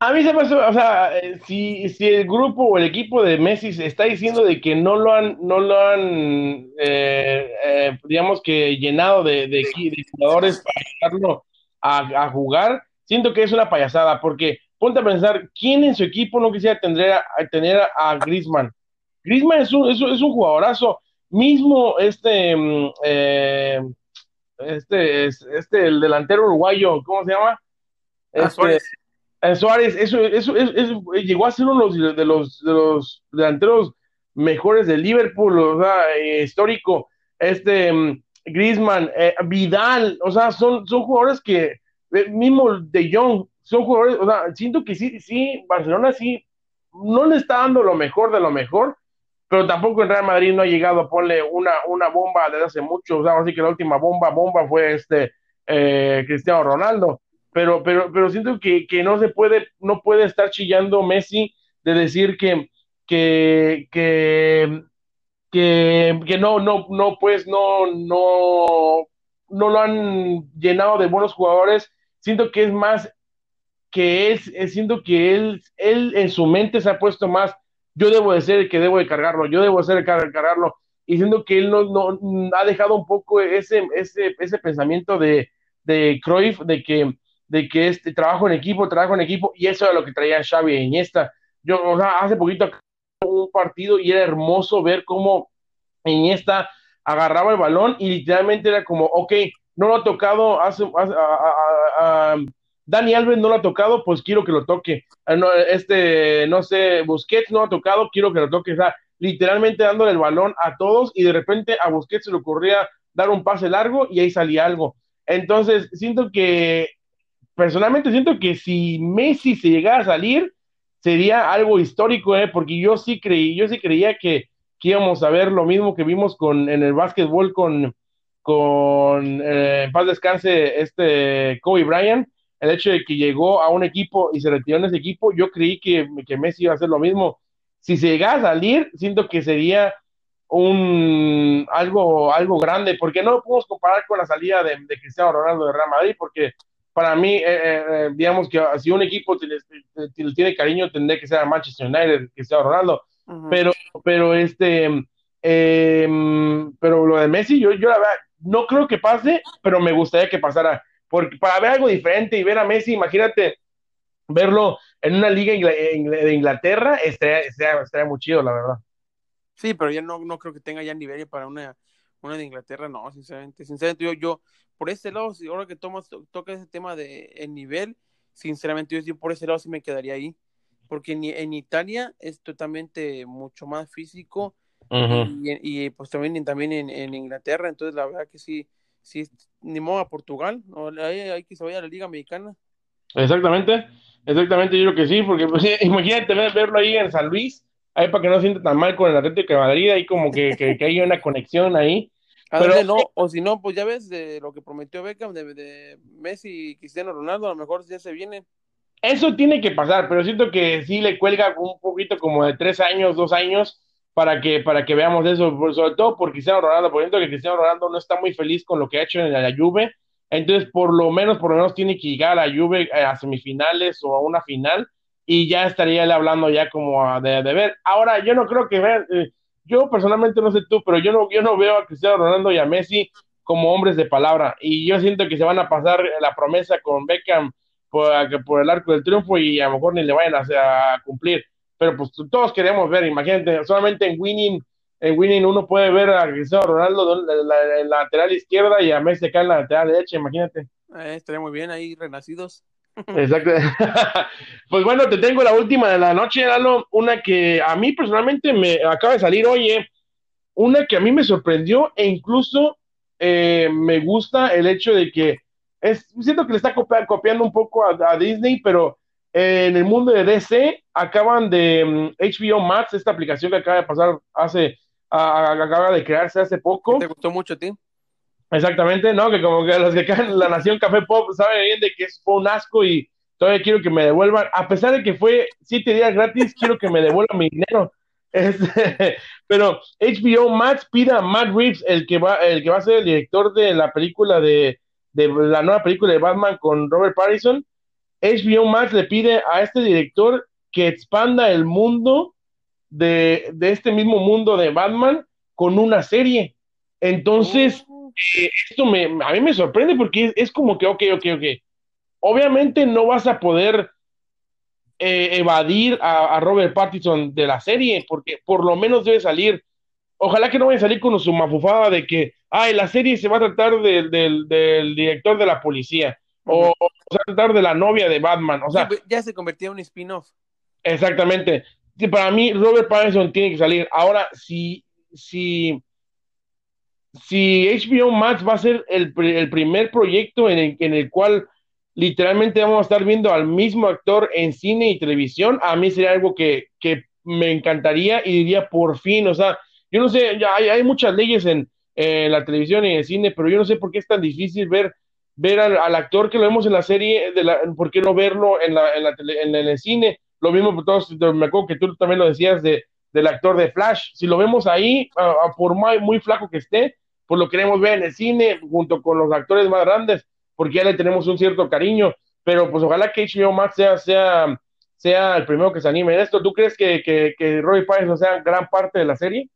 A mí se me o sea, eh, si, si el grupo o el equipo de Messi está diciendo de que no lo han, no lo han, eh, eh, digamos que llenado de, de, jugadores para dejarlo a, jugar, siento que es una payasada, porque ponte a pensar, ¿quién en su equipo no quisiera tener a, tener a Griezmann? Griezmann es un, es, es un jugadorazo, mismo este, mm, este, este, el delantero uruguayo, ¿cómo se llama? Ah, este, eh, Suárez, eso, eso, llegó a ser uno de los, de los delanteros mejores de Liverpool, o sea, eh, histórico. Este mm, Griezmann, eh, Vidal, o sea, son, son jugadores que, mismo De Jong, son jugadores, o sea, siento que sí, sí, Barcelona sí, no le está dando lo mejor de lo mejor, pero tampoco el Real Madrid no ha llegado a ponerle una, una bomba desde hace mucho, o sea, así que la última bomba, bomba fue este Cristiano Ronaldo pero, pero, pero siento que, que, no se puede, no puede estar chillando Messi de decir que, que, que, que, no, no, no, pues no, no, no lo han llenado de buenos jugadores. Siento que es más que es, siento que él, él en su mente se ha puesto más, yo debo de ser el que debo de cargarlo, yo debo de ser el que cargarlo, y siento que él no, no ha dejado un poco ese, ese, ese pensamiento de, de Cruyff, de que de que este trabajo en equipo, trabajo en equipo, y eso era lo que traía Xavi e Iniesta. Yo, o sea, hace poquito un partido y era hermoso ver cómo Iniesta agarraba el balón y literalmente era como, ok, no lo ha tocado, hace, Dani Alves no lo ha tocado, pues quiero que lo toque. Ah, este, no sé, Busquets no ha tocado, quiero que lo toque. O sea, literalmente dándole el balón a todos y de repente a Busquets se le ocurría dar un pase largo y ahí salía algo. Entonces, siento que personalmente siento que si Messi se llegara a salir, sería algo histórico, ¿eh? porque yo sí creí, yo sí creía que, íbamos a ver lo mismo que vimos con, en el básquetbol con, con eh, paz descanse, este Kobe Bryant, el hecho de que llegó a un equipo y se retiró en ese equipo, yo creí que, que Messi iba a hacer lo mismo. Si se llegara a salir, siento que sería un algo, algo grande, porque no lo podemos comparar con la salida de, de Cristiano Ronaldo de Real Madrid, porque para mí, eh, eh, eh, digamos que si un equipo tiene cariño, tendría que ser a Manchester United, sea Ronaldo. Pero, pero este, em, pero lo de Messi, yo, yo la verdad, no creo que pase, pero me gustaría que pasara. Porque para ver algo diferente y ver a Messi, imagínate verlo en una liga de Inglaterra, estaría, estaría, muy chido, la verdad. Sí, pero ya no, no creo que tenga ya nivel para una, una de Inglaterra, no, sinceramente. Sinceramente, yo, yo por ese lado, si ahora que tomas, toca ese tema de el nivel, sinceramente yo por ese lado sí me quedaría ahí, porque en, en Italia es totalmente mucho más físico y, pues también, también en, en, Inglaterra, entonces la verdad que sí, sí, ni modo a Portugal, ¿no? hay, hay que se vaya a la Liga Mexicana. Exactamente, exactamente, yo creo que sí, porque pues, <laughs> imagínate verlo ahí en San Luis, ahí para que no se siente tan mal con el Atlético de Madrid, ahí como que, que, que hay una conexión ahí <laughs> pero, no, o si no, pues ya ves de lo que prometió Beckham de, Messi y Cristiano Ronaldo, a lo mejor ya se vienen. Eso tiene que pasar, pero siento que sí le cuelga un poquito como de tres años, dos años, para que, para que veamos eso, sobre todo por Cristiano Ronaldo, por ejemplo que Cristiano Ronaldo no está muy feliz con lo que ha hecho en la Juve, entonces por lo menos, por lo menos tiene que llegar a la Juve eh, a semifinales o a una final, y ya estaría él hablando ya como de, de ver. Ahora, yo no creo que vean, eh, yo personalmente no sé tú, pero yo no, yo no veo a Cristiano Ronaldo y a Messi como hombres de palabra. Y yo siento que se van a pasar la promesa con Beckham por, por el arco del triunfo y a lo mejor ni le vayan a, cumplir. Pero pues todos queremos ver, imagínate, solamente en Winning, en Winning uno puede ver a Cristiano Ronaldo en la, lateral izquierda y a Messi acá en la lateral derecha, imagínate. Eh, estaría muy bien ahí renacidos. Exacto. <laughs> pues bueno, te tengo la última de la noche, Lalo, una que a mí personalmente me acaba de salir, oye, una que a mí me sorprendió e incluso eh, me gusta el hecho de que es, siento que le está copiando un poco a, Disney, pero en el mundo de DC acaban de HBO mm, Max, esta aplicación que acaba de pasar hace, acaba de crearse hace poco. ¿Te gustó mucho a ti? Exactamente, ¿no? Que como que los que caen la Nación Café Pop saben bien de que fue un asco y todavía quiero que me devuelvan, a pesar de que fue siete días gratis, quiero que me devuelvan mi dinero. <laughs> Este, pero HBO Max pide a Matt Reeves, el que va, el que va a ser el director de la película de, de la nueva película de Batman con Robert Pattinson, HBO Max le pide a este director que expanda el mundo de, de este mismo mundo de Batman con una serie. Entonces, oh. eh, esto me, a mí me sorprende porque es, como que, ok, ok, ok. Obviamente no vas a poder eh, evadir a, Robert Pattinson de la serie, porque por lo menos debe salir. Ojalá que no vaya a salir con su mafufada de que, ay, la serie se va a tratar del director de la policía, o, a tratar de la novia de Batman. O sea, ya se convirtió en un spin-off. Exactamente. para mí, Robert Pattinson tiene que salir. Ahora, si, si, si HBO Max va a ser el, el primer proyecto en el, en el cual literalmente vamos a estar viendo al mismo actor en cine y televisión, a mí sería algo que, que me encantaría y diría por fin, o sea, yo no sé, ya hay, hay muchas leyes en, la televisión y en el cine, pero yo no sé por qué es tan difícil ver ver al, actor que lo vemos en la serie, de la, ¿por qué no verlo en, la, en, la en, el cine? Lo mismo, todos, me acuerdo que tú también lo decías de, del actor de Flash. Si lo vemos ahí, por muy, muy flaco que esté, pues lo queremos ver en el cine junto con los actores más grandes porque ya le tenemos un cierto cariño, pero pues ojalá que HBO Max sea, sea, sea el primero que se anime en esto. ¿Tú crees que, que, que Roy Pattinson sea gran parte de la serie?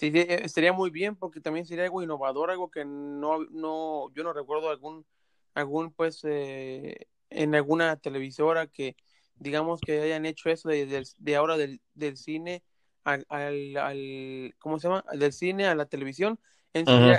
Eh, sería muy bien porque también sería algo innovador, algo que no, no yo no recuerdo algún, algún pues, eh, en alguna televisora que digamos que hayan hecho eso de, de, ahora del, del cine al, al, al, ¿cómo se llama? Del cine a la televisión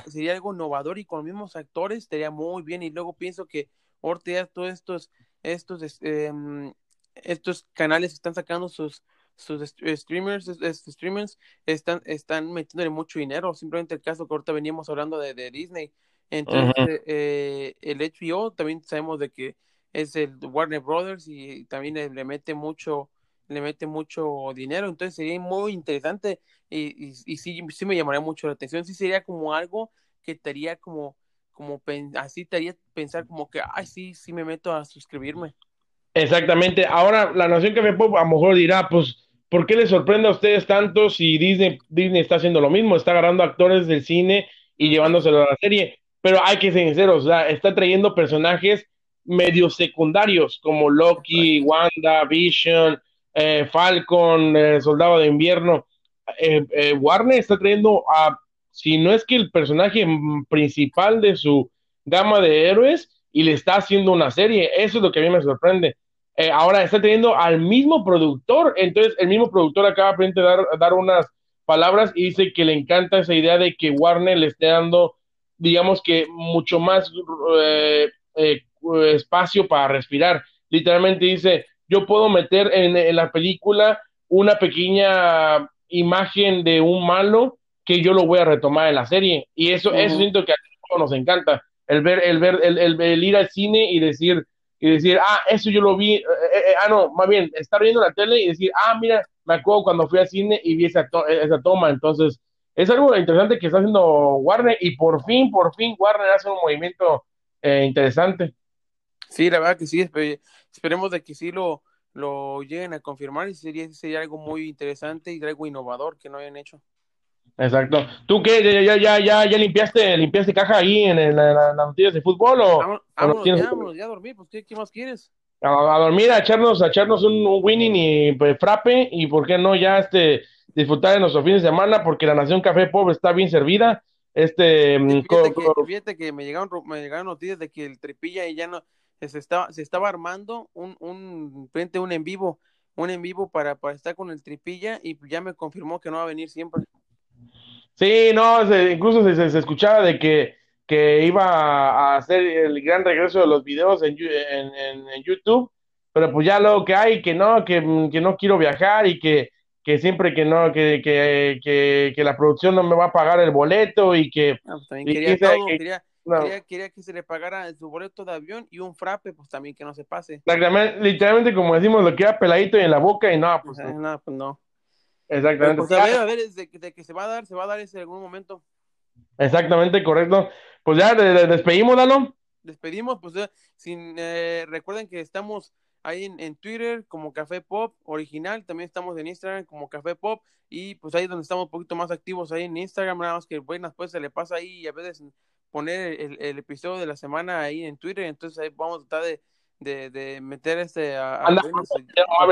sería, algo innovador y con los mismos actores estaría muy bien. Y luego pienso que Ortega, todos estos, estos, em, estos canales están sacando sus, sus streamers, streamers están, están metiéndole mucho dinero. Simplemente el caso que ahorita veníamos hablando de, de Disney. Entonces, eh, el HBO también sabemos de que es el Warner Brothers y también le mete mucho le mete mucho dinero, entonces sería muy interesante y, y, sí, sí me llamaría mucho la atención, sí sería como algo que te haría como, como así te haría pensar como que, ay, sí, sí me meto a suscribirme. Exactamente, ahora la Nación que Pop a lo mejor dirá, pues, ¿por qué les sorprende a ustedes tanto si Disney, Disney está haciendo lo mismo? Está agarrando actores del cine y llevándoselo a la serie, pero hay que ser sinceros, o sea, está trayendo personajes medio secundarios como Loki, Wanda, Vision, eh, Falcon, eh, Soldado de Invierno. Eh, Warner está trayendo a, si no es que el personaje principal de su gama de héroes, y le está haciendo una serie. Eso es lo que a mí me sorprende. Ahora está teniendo al mismo productor, entonces el mismo productor acaba de dar, dar unas palabras y dice que le encanta esa idea de que Warner le esté dando, digamos que mucho más espacio para respirar. Literalmente dice, yo puedo meter en, la película una pequeña imagen de un malo que yo lo voy a retomar en la serie. Y eso, eso siento que a todos nos encanta. El ver, el ver, el, el, ir al cine y decir, y decir, ah, eso yo lo vi, eh, eh, eh, ah, no, más bien, estar viendo la tele y decir, ah, mira, me acuerdo cuando fui al cine y vi esa, esa toma. Entonces, es algo interesante que está haciendo Warner y por fin, por fin, Warner hace un movimiento interesante. Sí, la verdad que sí, esperemos de que sí lo, lo lleguen a confirmar y sería, sería algo muy interesante y algo innovador que no hayan hecho. Exacto. ¿Tú qué? ¿Ya, ya, ya, ya limpiaste, limpiaste caja ahí en, las noticias de fútbol o, vámonos, ya, a dormir, pues ¿qué, más quieres? A, dormir, a echarnos, a echarnos un, winning y pues, frappe y por qué no ya este disfrutar de nuestro fin de semana porque la Nación Café Pobre está bien servida. Este, mm, fíjate, que, me llegaron me llegaron noticias de que el tripilla y ya no se estaba, se estaba armando un, un, frente un en vivo, un en vivo para, para estar con el tripilla y ya me confirmó que no va a venir siempre. Sí, no, incluso se, se, escuchaba de que, que iba a hacer el gran regreso de los videos en, en, en, YouTube, pero pues ya lo que hay, que no, que, que no quiero viajar y que, que siempre que no, que, que, que, que, la producción no me va a pagar el boleto y que... Ah, pues también quería, todo, quería, Quería, que se le pagara su boleto de avión y un frappe, pues también que no se pase. Literalmente, como decimos, lo queda peladito en la boca y no, pues, no. pues no. Exactamente. Pues a ver, a ver, de, de, que se va a dar, se va a dar ese en algún momento. Exactamente, correcto. Pues ya de, de, despedimos, Dano. Despedimos, pues sin, eh, recuerden que estamos ahí en, en, Twitter como Café Pop original, también estamos en Instagram como Café Pop y pues ahí es donde estamos un poquito más activos ahí en Instagram, nada más que buenas pues se le pasa ahí y a veces poner el, el, episodio de la semana ahí en Twitter, entonces ahí vamos a tratar de, de, de meter este a, a Anda,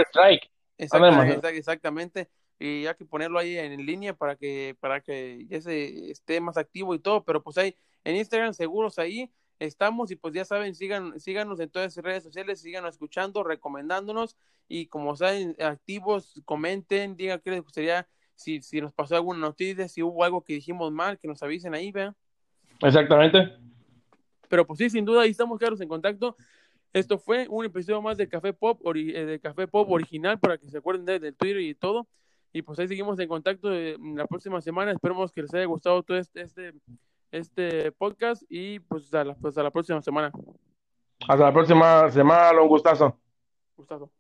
strike. Exactamente, exactamente, y hay que ponerlo ahí en línea para que para que ya se esté más activo y todo, pero pues ahí en Instagram seguros ahí estamos y pues ya saben, sigan, síganos en todas las redes sociales, síganos escuchando, recomendándonos y como saben, activos, comenten, digan qué les gustaría, si, si nos pasó alguna noticia, si hubo algo que dijimos mal, que nos avisen ahí, vean. Exactamente. Pero pues sí, sin duda, ahí estamos claros en contacto. Esto fue un episodio más de Café Pop, eh, de Café Pop original, para que se acuerden de, del Twitter y todo. Y pues ahí seguimos en contacto eh, la próxima semana. Esperemos que les haya gustado todo este, este este podcast y pues a la, pues a la próxima semana. Hasta la próxima semana, un gustazo. Gustazo.